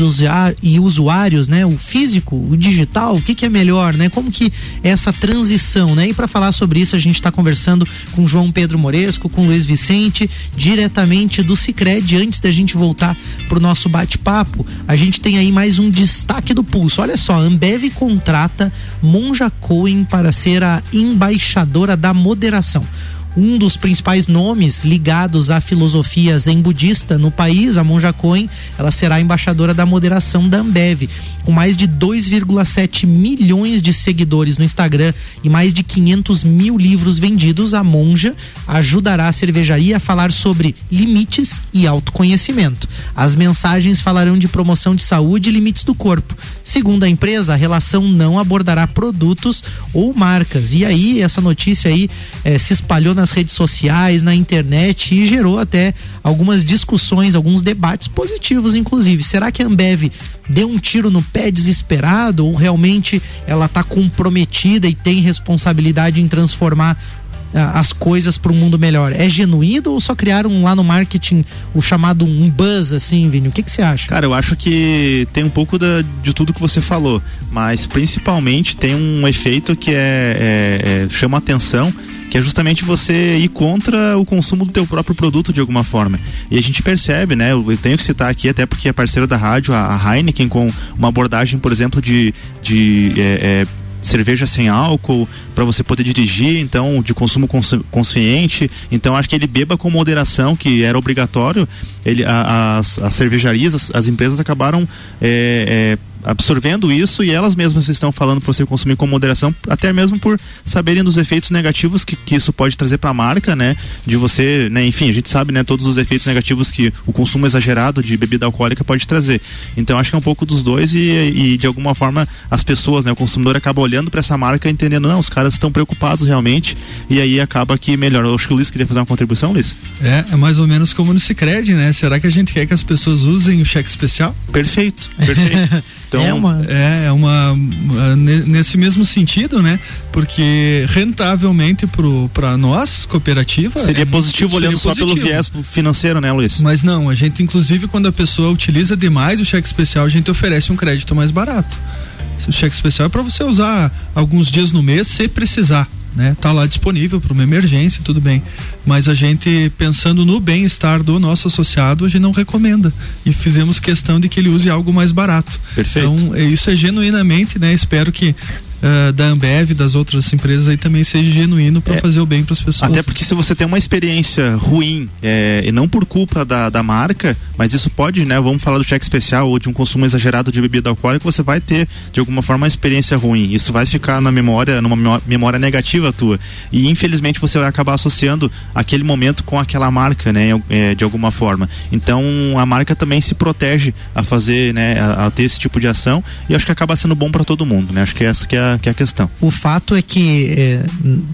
e usuários, né? O físico, o digital, o que, que é melhor, né? Como que é essa transição, né? E para falar sobre isso, a gente está conversando com João Pedro Moresco, com Luiz Vicente, diretamente do Cicred. Antes da gente voltar pro nosso bate-papo, a gente tem aí mais um destaque do pulso. Olha só, Ambev contrata Monja Cohen para ser a embaixadora da moderação um dos principais nomes ligados à filosofia zen budista no país, a Monja Coen, ela será embaixadora da moderação da Ambev, com mais de 2,7 milhões de seguidores no Instagram e mais de 500 mil livros vendidos. A Monja ajudará a cervejaria a falar sobre limites e autoconhecimento. As mensagens falarão de promoção de saúde e limites do corpo. Segundo a empresa, a relação não abordará produtos ou marcas. E aí, essa notícia aí eh, se espalhou nas redes sociais, na internet e gerou até algumas discussões, alguns debates positivos, inclusive. Será que a Ambev deu um tiro no pé desesperado ou realmente ela está comprometida e tem responsabilidade em transformar as coisas para um mundo melhor? É genuíno ou só criaram lá no marketing o chamado um buzz, assim, Vini? O que você acha? Cara, eu acho que tem um pouco da, de tudo que você falou, mas principalmente tem um efeito que é, é, é chama atenção que é justamente você ir contra o consumo do teu próprio produto de alguma forma. E a gente percebe, né? Eu tenho que citar aqui, até porque é parceiro da rádio, a Heineken, com uma abordagem, por exemplo, de, de é, é, cerveja sem álcool para você poder dirigir, então de consumo consciente. Então acho que ele beba com moderação, que era obrigatório. Ele, a, as, as cervejarias, as, as empresas acabaram é, é, absorvendo isso e elas mesmas estão falando para você consumir com moderação, até mesmo por saberem dos efeitos negativos que, que isso pode trazer para a marca, né? De você, né? Enfim, a gente sabe, né? Todos os efeitos negativos que o consumo exagerado de bebida alcoólica pode trazer. Então acho que é um pouco dos dois e, e de alguma forma as pessoas, né? O consumidor acaba olhando para essa marca entendendo, não, os caras estão preocupados realmente e aí acaba que melhora. Eu acho que o Luiz queria fazer uma contribuição, Luiz. É, é mais ou menos como no Cicred, né? Será que a gente quer que as pessoas usem o cheque especial? Perfeito, perfeito. Então, é uma, é, é uma nesse mesmo sentido, né? Porque rentavelmente para nós, cooperativa. Seria é positivo olhando seria só positivo. pelo viés financeiro, né, Luiz? Mas não, a gente, inclusive, quando a pessoa utiliza demais o cheque especial, a gente oferece um crédito mais barato. O cheque especial é para você usar alguns dias no mês se precisar né? Tá lá disponível para uma emergência, tudo bem. Mas a gente pensando no bem-estar do nosso associado, a gente não recomenda e fizemos questão de que ele use algo mais barato. Perfeito. Então, isso é genuinamente, né? Espero que uh, da Ambev, das outras empresas aí também seja genuíno para é, fazer o bem para as pessoas. Até porque se você tem uma experiência ruim é, e não por culpa da, da marca, mas isso pode, né? Vamos falar do cheque especial ou de um consumo exagerado de bebida alcoólica, você vai ter de alguma forma uma experiência ruim. Isso vai ficar na memória, numa memória negativa tua. E infelizmente você vai acabar associando aquele momento com aquela marca, né? É, de alguma forma. Então a marca também se protege a fazer, né? A, a ter esse tipo de ação e acho que acaba sendo bom para todo mundo, né? Acho que essa que é que é a questão. O fato é que, é,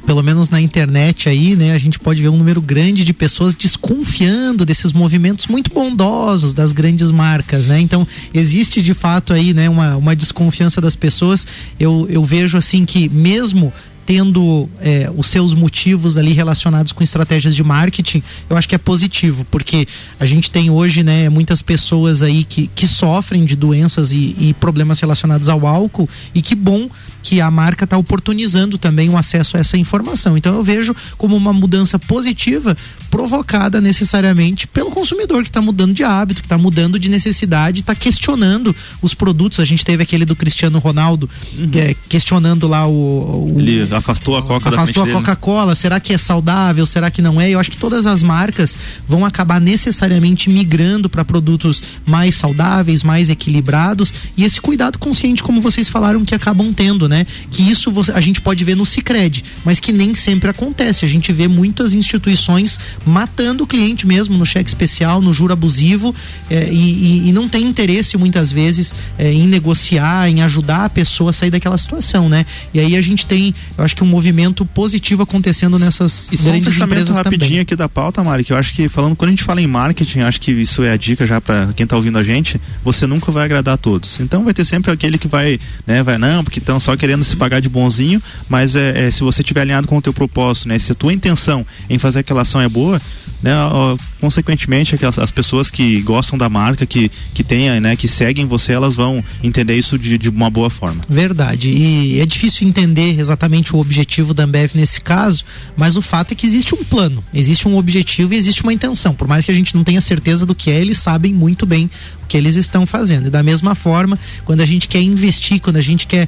pelo menos na internet aí, né, a gente pode ver um número grande de pessoas desconfiando desses movimentos muito bondosos das grandes marcas, né? Então, existe de fato aí, né, uma, uma desconfiança das pessoas. Eu, eu vejo assim que mesmo tendo é, os seus motivos ali relacionados com estratégias de marketing, eu acho que é positivo, porque a gente tem hoje, né, muitas pessoas aí que, que sofrem de doenças e, e problemas relacionados ao álcool, e que bom que a marca está oportunizando também o acesso a essa informação. Então eu vejo como uma mudança positiva provocada necessariamente pelo consumidor que está mudando de hábito, que está mudando de necessidade, está questionando os produtos. A gente teve aquele do Cristiano Ronaldo uhum. é, questionando lá o, o, afastou a Coca Afastou a Coca-Cola. Será que é saudável? Será que não é? Eu acho que todas as marcas vão acabar necessariamente migrando para produtos mais saudáveis, mais equilibrados e esse cuidado consciente, como vocês falaram, que acabam tendo, né? Que isso a gente pode ver no Cicred, mas que nem sempre acontece. A gente vê muitas instituições matando o cliente mesmo no cheque especial, no juro abusivo é, e, e, e, não tem interesse muitas vezes é, em negociar, em ajudar a pessoa a sair daquela situação, né? E aí a gente tem, eu acho que um movimento positivo acontecendo nessas e grandes só um empresas rapidinho também. aqui da pauta, Mari, que eu acho que falando quando a gente fala em marketing, acho que isso é a dica já para quem está ouvindo a gente, você nunca vai agradar a todos. Então vai ter sempre aquele que vai, né, vai não, porque estão só que querendo se pagar de bonzinho, mas é, é se você estiver alinhado com o teu propósito, né? Se a tua intenção em fazer aquela ação é boa, né? Ó, consequentemente, aquelas, as pessoas que gostam da marca, que, que tenha, né? Que seguem você, elas vão entender isso de, de uma boa forma. Verdade. E é difícil entender exatamente o objetivo da Ambev nesse caso, mas o fato é que existe um plano, existe um objetivo e existe uma intenção. Por mais que a gente não tenha certeza do que é, eles sabem muito bem o que eles estão fazendo. E da mesma forma, quando a gente quer investir, quando a gente quer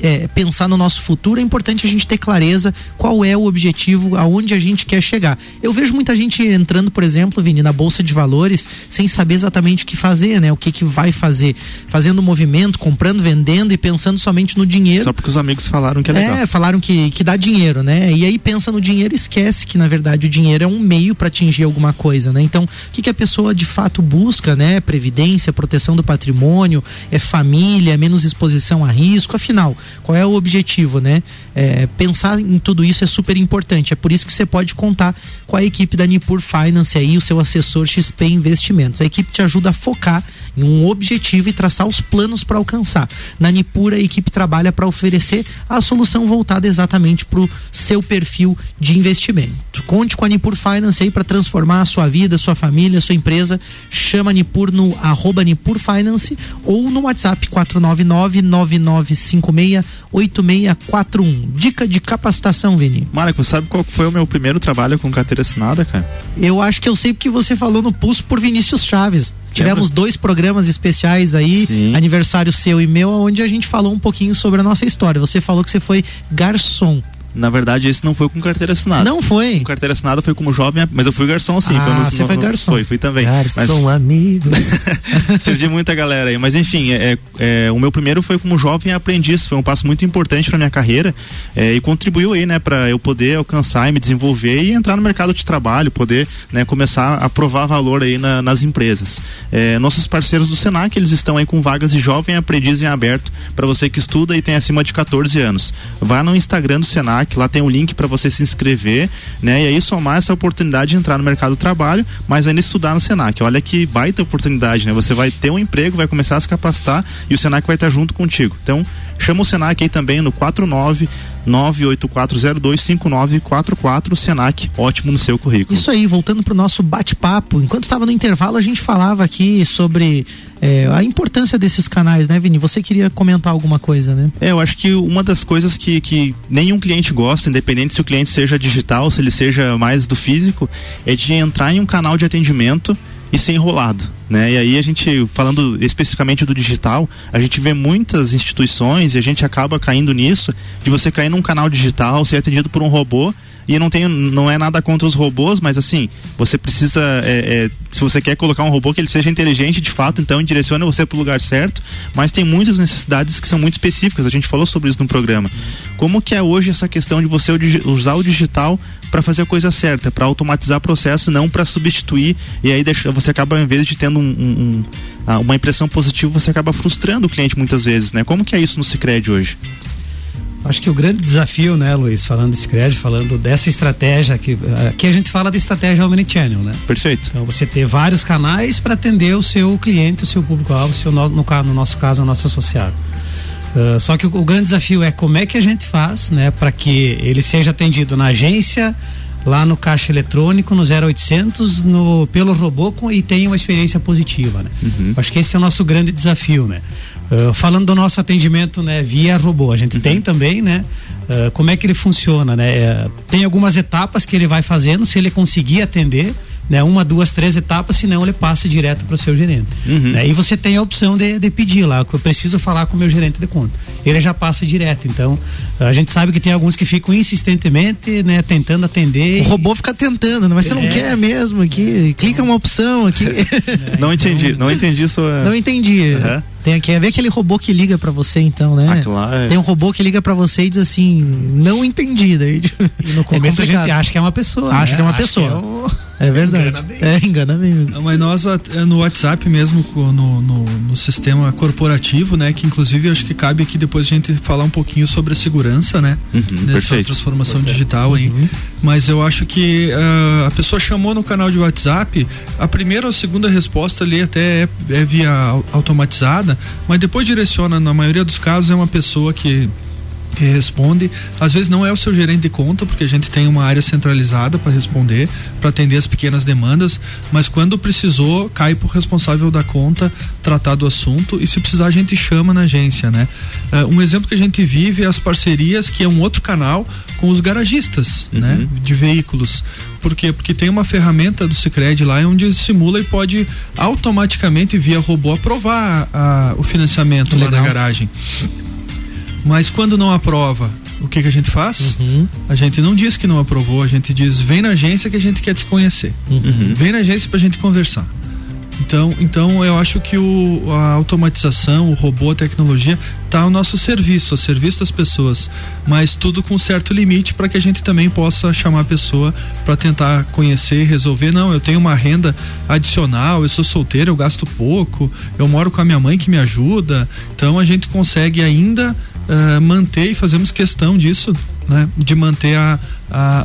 é, pensar no nosso futuro, é importante a gente ter clareza qual é o objetivo, aonde a gente quer chegar. Eu vejo muita gente entrando, por exemplo, Vini, na Bolsa de Valores, sem saber exatamente o que fazer, né? O que, que vai fazer. Fazendo movimento, comprando, vendendo e pensando somente no dinheiro. Só porque os amigos falaram que é legal. É, falaram que, que dá dinheiro, né? E aí pensa no dinheiro e esquece que, na verdade, o dinheiro é um meio para atingir alguma coisa, né? Então, o que, que a pessoa de fato busca, né? Previdência, proteção do patrimônio, é família, menos exposição a risco, afinal qual é o objetivo, né? É, pensar em tudo isso é super importante. É por isso que você pode contar com a equipe da Nipur Finance aí, o seu assessor XP Investimentos. A equipe te ajuda a focar em um objetivo e traçar os planos para alcançar. Na Nipur, a equipe trabalha para oferecer a solução voltada exatamente para o seu perfil de investimento. Conte com a Nipur Finance aí para transformar a sua vida, sua família, sua empresa. Chama a Nipur no arroba Nipur Finance ou no WhatsApp 499 9956 8641. Dica de capacitação, Vini. Marco, sabe qual foi o meu primeiro trabalho com carteira assinada, cara? Eu acho que eu sei porque você falou no Pulso por Vinícius Chaves. Tivemos dois programas especiais aí, Sim. aniversário seu e meu, onde a gente falou um pouquinho sobre a nossa história. Você falou que você foi garçom. Na verdade, esse não foi com carteira assinada. Não foi? Com carteira assinada foi como jovem, mas eu fui garçom sim. Ah, foi você no, foi garçom. Foi, fui também. Garçom mas... amigo. Servi muita galera aí. Mas enfim, é, é, o meu primeiro foi como jovem aprendiz. Foi um passo muito importante para minha carreira é, e contribuiu aí, né, para eu poder alcançar e me desenvolver e entrar no mercado de trabalho, poder, né, começar a provar valor aí na, nas empresas. É, nossos parceiros do Senac, eles estão aí com vagas de jovem aprendiz em aberto para você que estuda e tem acima de 14 anos. Vá no Instagram do Senac Senac, lá tem um link para você se inscrever, né? E aí somar essa oportunidade de entrar no mercado do trabalho, mas ainda estudar no Senac. Olha que baita oportunidade, né? Você vai ter um emprego, vai começar a se capacitar e o Senac vai estar junto contigo. Então, chama o Senac aí também no 49 984025944 Senac, ótimo no seu currículo. Isso aí, voltando pro nosso bate-papo. Enquanto estava no intervalo, a gente falava aqui sobre é, a importância desses canais, né, Vini? Você queria comentar alguma coisa, né? É, eu acho que uma das coisas que, que nenhum cliente gosta, independente se o cliente seja digital, se ele seja mais do físico, é de entrar em um canal de atendimento e ser enrolado. Né? E aí a gente, falando especificamente do digital, a gente vê muitas instituições e a gente acaba caindo nisso, de você cair num canal digital, ser atendido por um robô e não tem não é nada contra os robôs mas assim você precisa é, é, se você quer colocar um robô que ele seja inteligente de fato então direciona você para o lugar certo mas tem muitas necessidades que são muito específicas a gente falou sobre isso no programa. Como que é hoje essa questão de você usar o digital para fazer a coisa certa para automatizar processo não para substituir e aí deixa, você acaba em vez de tendo um, um, um, uma impressão positiva você acaba frustrando o cliente muitas vezes né? Como que é isso no Sicredi hoje Acho que o grande desafio, né, Luiz, falando desse crédito, falando dessa estratégia que aqui a gente fala da estratégia omnichannel, né? Perfeito. Então você ter vários canais para atender o seu cliente, o seu público-alvo, seu no, no, no nosso caso, o nosso associado. Uh, só que o, o, grande desafio é como é que a gente faz, né, para que ele seja atendido na agência, lá no caixa eletrônico, no 0800, no pelo robô com, e tenha uma experiência positiva, né? Uhum. Acho que esse é o nosso grande desafio, né? Uh, falando do nosso atendimento né, via robô, a gente uhum. tem também, né? Uh, como é que ele funciona, né? Uh, tem algumas etapas que ele vai fazendo, se ele conseguir atender, né? Uma, duas, três etapas, senão ele passa direto para o seu gerente. Uhum. Né? E você tem a opção de, de pedir lá, que eu preciso falar com o meu gerente de conta. Ele já passa direto. Então, a gente sabe que tem alguns que ficam insistentemente, né, tentando atender. O robô fica tentando, mas você é. não quer mesmo aqui. Clica uma opção aqui. É, não entendi, então, não entendi sua. Não entendi. Uhum. Tem aqui, ver aquele robô que liga para você então, né? Ah, claro. Tem um robô que liga para você e diz assim, não entendi. Daí, e no começo é a gente acha que é uma pessoa. Acha né? que é uma Acho pessoa. É, verdade. Engana bem. É, engana bem. Não, mas nós é, no WhatsApp mesmo, no, no, no, sistema corporativo, né? Que inclusive acho que cabe aqui depois a gente falar um pouquinho sobre a segurança, né? Uhum, Nessa perfeito. transformação perfeito. digital aí. Uhum. Mas eu acho que uh, a pessoa chamou no canal de WhatsApp, a primeira ou segunda resposta ali até é, é via automatizada, mas depois direciona, na maioria dos casos, é uma pessoa que que responde. Às vezes não é o seu gerente de conta, porque a gente tem uma área centralizada para responder, para atender as pequenas demandas, mas quando precisou, cai para o responsável da conta tratar do assunto e se precisar a gente chama na agência, né? Uh, um exemplo que a gente vive é as parcerias, que é um outro canal com os garagistas, uhum. né? De veículos. Por quê? Porque tem uma ferramenta do Cicred lá onde simula e pode automaticamente via robô aprovar a, o financiamento Legal. lá na garagem. Mas quando não aprova, o que, que a gente faz? Uhum. A gente não diz que não aprovou, a gente diz vem na agência que a gente quer te conhecer. Uhum. Vem na agência pra gente conversar. Então, então eu acho que o, a automatização, o robô, a tecnologia está ao nosso serviço, ao serviço das pessoas, mas tudo com certo limite para que a gente também possa chamar a pessoa para tentar conhecer, resolver. Não, eu tenho uma renda adicional, eu sou solteiro, eu gasto pouco, eu moro com a minha mãe que me ajuda. Então a gente consegue ainda uh, manter e fazemos questão disso, né? De manter a,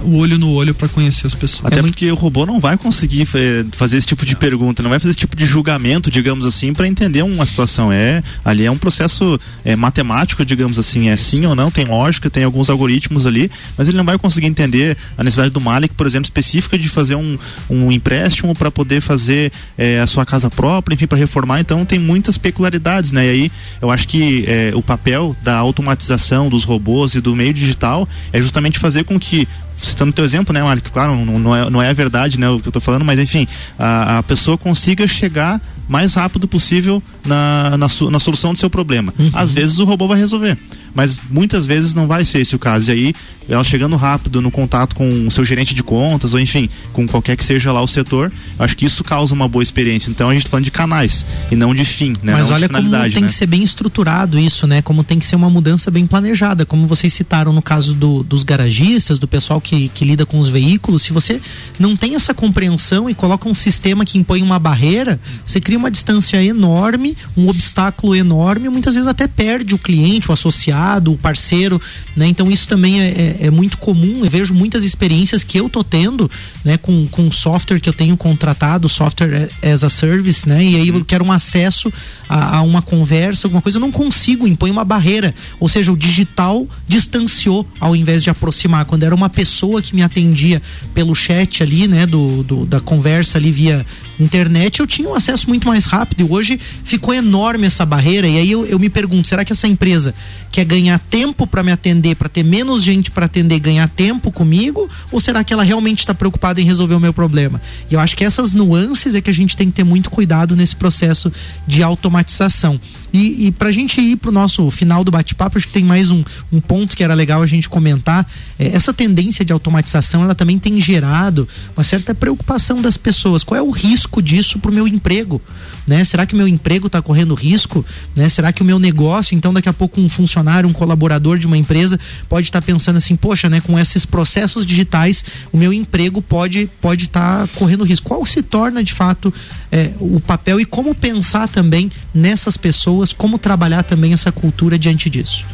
o olho no olho para conhecer as pessoas. Até é porque muito... o robô não vai conseguir fazer esse tipo de não. pergunta, não vai fazer esse tipo de julgamento, digamos assim, para entender uma situação. É ali é um processo é, matemático, digamos assim, é sim ou não, tem lógica, tem alguns algoritmos ali, mas ele não vai conseguir entender a necessidade do Malik, por exemplo, específica de fazer um, um empréstimo para poder fazer é, a sua casa própria, enfim, para reformar. Então tem muitas peculiaridades, né? E aí eu acho que é, o papel da automatização dos robôs e do meio digital é justamente fazer com que citando teu exemplo, né, Mário? Claro, não, não, é, não é a verdade, né, o que eu tô falando, mas enfim, a, a pessoa consiga chegar mais rápido possível na, na, na solução do seu problema. Uhum. Às vezes o robô vai resolver, mas muitas vezes não vai ser esse o caso. E aí, ela chegando rápido no contato com o seu gerente de contas, ou enfim, com qualquer que seja lá o setor, acho que isso causa uma boa experiência. Então a gente tá falando de canais e não de fim, né? Mas não olha como tem né? que ser bem estruturado isso, né? Como tem que ser uma mudança bem planejada, como vocês citaram no caso do, dos garagistas, do pessoal que, que lida com os veículos. Se você não tem essa compreensão e coloca um sistema que impõe uma barreira, você cria uma distância enorme, um obstáculo enorme, muitas vezes até perde o cliente, o associado aliado, o parceiro, né? Então isso também é, é, é muito comum. Eu vejo muitas experiências que eu tô tendo, né? Com, com software que eu tenho contratado, software as a service, né? E aí eu quero um acesso a, a uma conversa, alguma coisa, eu não consigo, impõe uma barreira. Ou seja, o digital distanciou ao invés de aproximar. Quando era uma pessoa que me atendia pelo chat ali, né? Do, do da conversa ali via internet, eu tinha um acesso muito mais rápido. E hoje ficou enorme essa barreira. E aí eu, eu me pergunto, será que essa empresa quer ganhar tempo para me atender, para ter menos gente para atender, ganhar tempo comigo? Ou será que ela realmente está preocupada em resolver o meu problema? E eu acho que essas nuances é que a gente tem que ter muito cuidado nesse processo de automatização. E, e para a gente ir para o nosso final do bate-papo, acho que tem mais um, um ponto que era legal a gente comentar. É, essa tendência de automatização, ela também tem gerado uma certa preocupação das pessoas. Qual é o risco disso para o meu emprego? Né? Será que o meu emprego está correndo risco? Né? Será que o meu negócio, então daqui a pouco um funcionário, um colaborador de uma empresa pode estar tá pensando assim, poxa, né, com esses processos digitais, o meu emprego pode pode estar tá correndo risco. Qual se torna de fato é, o papel e como pensar também nessas pessoas, como trabalhar também essa cultura diante disso?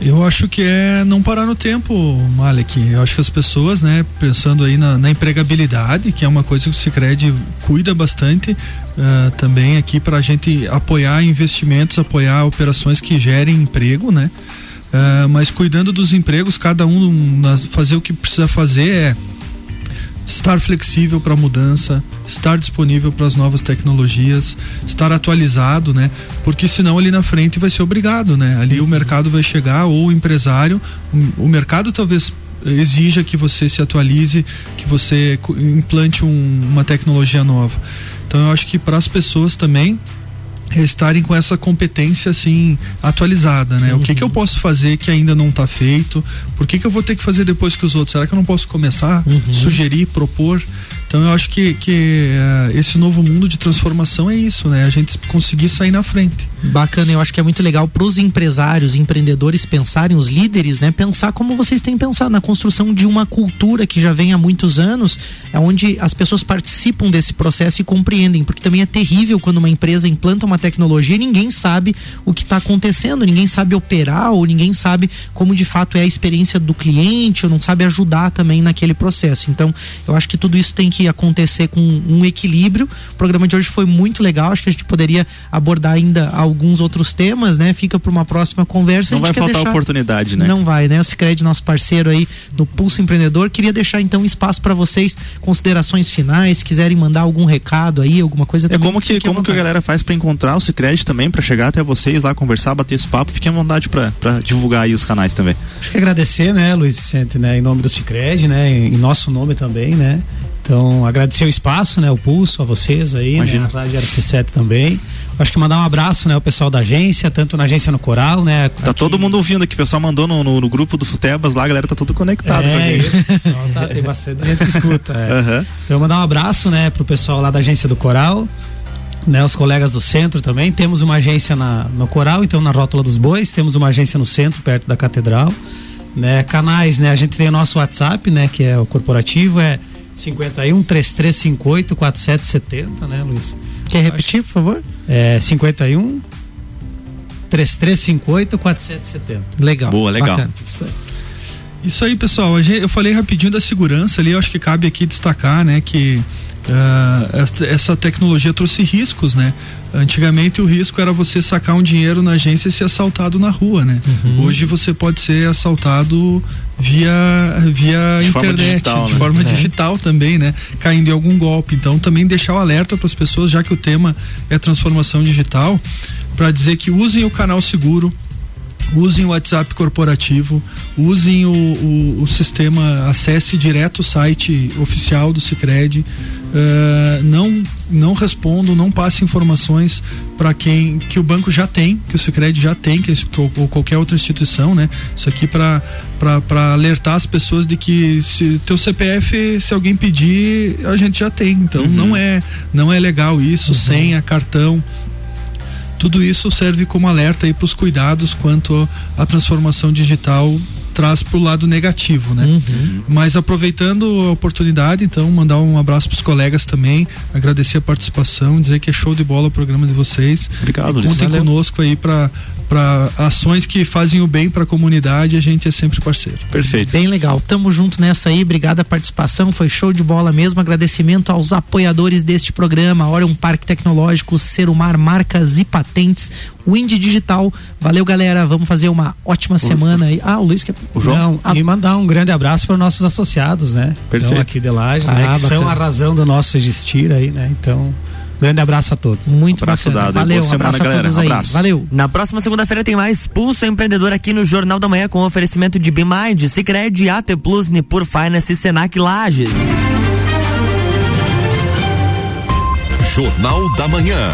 Eu acho que é não parar no tempo, Malek. Eu acho que as pessoas, né, pensando aí na, na empregabilidade, que é uma coisa que o Cicred cuida bastante, uh, também aqui para a gente apoiar investimentos, apoiar operações que gerem emprego, né? Uh, mas cuidando dos empregos, cada um fazer o que precisa fazer é estar flexível para a mudança, estar disponível para as novas tecnologias, estar atualizado, né? Porque senão ali na frente vai ser obrigado, né? Ali o mercado vai chegar ou o empresário, o, o mercado talvez exija que você se atualize, que você implante um, uma tecnologia nova. Então eu acho que para as pessoas também estarem com essa competência assim atualizada, né? Uhum. O que que eu posso fazer que ainda não está feito? Por que que eu vou ter que fazer depois que os outros? Será que eu não posso começar, uhum. sugerir, propor? Então eu acho que, que uh, esse novo mundo de transformação é isso, né? A gente conseguir sair na frente. Bacana, eu acho que é muito legal para os empresários, empreendedores pensarem, os líderes, né? Pensar como vocês têm pensado na construção de uma cultura que já vem há muitos anos, é onde as pessoas participam desse processo e compreendem, porque também é terrível quando uma empresa implanta uma tecnologia e ninguém sabe o que está acontecendo, ninguém sabe operar ou ninguém sabe como de fato é a experiência do cliente, ou não sabe ajudar também naquele processo. Então, eu acho que tudo isso tem que acontecer com um equilíbrio. O programa de hoje foi muito legal, acho que a gente poderia abordar ainda alguns outros temas, né? Fica para uma próxima conversa. Não vai faltar deixar... oportunidade, né? Não vai, né? O Cicred, nosso parceiro aí no Pulso Empreendedor, queria deixar então espaço para vocês, considerações finais, se quiserem mandar algum recado aí, alguma coisa É como que como que a galera faz para encontrar o Cicred também, para chegar até vocês lá conversar, bater esse papo, fiquem à vontade para divulgar aí os canais também. Acho que agradecer, né, Luiz Vicente, né, em nome do Cicred, né, em nosso nome também, né? Então, agradecer o espaço, né? O pulso a vocês aí, né, Imagina. né? A Rádio RC7 também. Acho que mandar um abraço, né? O pessoal da agência, tanto na agência no Coral, né? Tá aqui... todo mundo ouvindo aqui, o pessoal mandou no, no, no, grupo do Futebas lá, a galera tá tudo conectado é, Isso, pessoal tá, tem bastante gente que escuta. É. Uhum. Então, mandar um abraço, né? Pro pessoal lá da agência do Coral. Né, os colegas do centro também. Temos uma agência na, no Coral, então na Rótula dos Bois, temos uma agência no centro, perto da Catedral. Né, canais, né? A gente tem o nosso WhatsApp, né? Que é o corporativo, é 51 3358 4770, né, Luiz? Quer repetir, por favor? É 51 3358 4770. Legal. Boa, legal. Bacana. Isso aí, pessoal. Eu falei rapidinho da segurança ali, eu acho que cabe aqui destacar, né, que uh, essa tecnologia trouxe riscos, né? Antigamente o risco era você sacar um dinheiro na agência e ser assaltado na rua, né? Uhum. Hoje você pode ser assaltado via via de internet, forma digital, de né? forma é. digital também, né? Caindo em algum golpe. Então também deixar o alerta para as pessoas, já que o tema é transformação digital, para dizer que usem o canal seguro, usem o WhatsApp corporativo, usem o, o, o sistema, acesse direto o site oficial do Cicred, uh, não não respondam, não passe informações para quem que o banco já tem, que o Cicred já tem, que, que ou, ou, qualquer outra instituição, né? Isso aqui para para alertar as pessoas de que se teu CPF, se alguém pedir, a gente já tem. Então uhum. não é não é legal isso, uhum. senha, cartão, tudo isso serve como alerta aí para os cuidados quanto à transformação digital traz para o lado negativo, né? Uhum. Mas aproveitando a oportunidade, então, mandar um abraço para os colegas também, agradecer a participação, dizer que é show de bola o programa de vocês. Obrigado, Contem conosco aí para para ações que fazem o bem para a comunidade, a gente é sempre parceiro. Perfeito. Bem legal. Tamo junto nessa aí. Obrigado a participação. Foi show de bola mesmo. Agradecimento aos apoiadores deste programa. Orion Parque Tecnológico, Serumar Marcas e Patentes, Wind Digital. Valeu, galera. Vamos fazer uma ótima semana aí. Ah, o Luiz quer. O João. Não. E mandar um grande abraço para os nossos associados, né? Perfeito. Então, aqui de Lages, Ah, né? Que são a razão do nosso existir aí, né? Então, grande abraço a todos. Muito Abraço bacana. dado. Valeu, Boa um semana, abraço a galera. todos aí. Abraço. Valeu. Na próxima segunda-feira tem mais Pulso Empreendedor aqui no Jornal da Manhã com oferecimento de Bimind, Cicred, AT Plus, Nipur Finance e Senac Lages. Jornal da Manhã.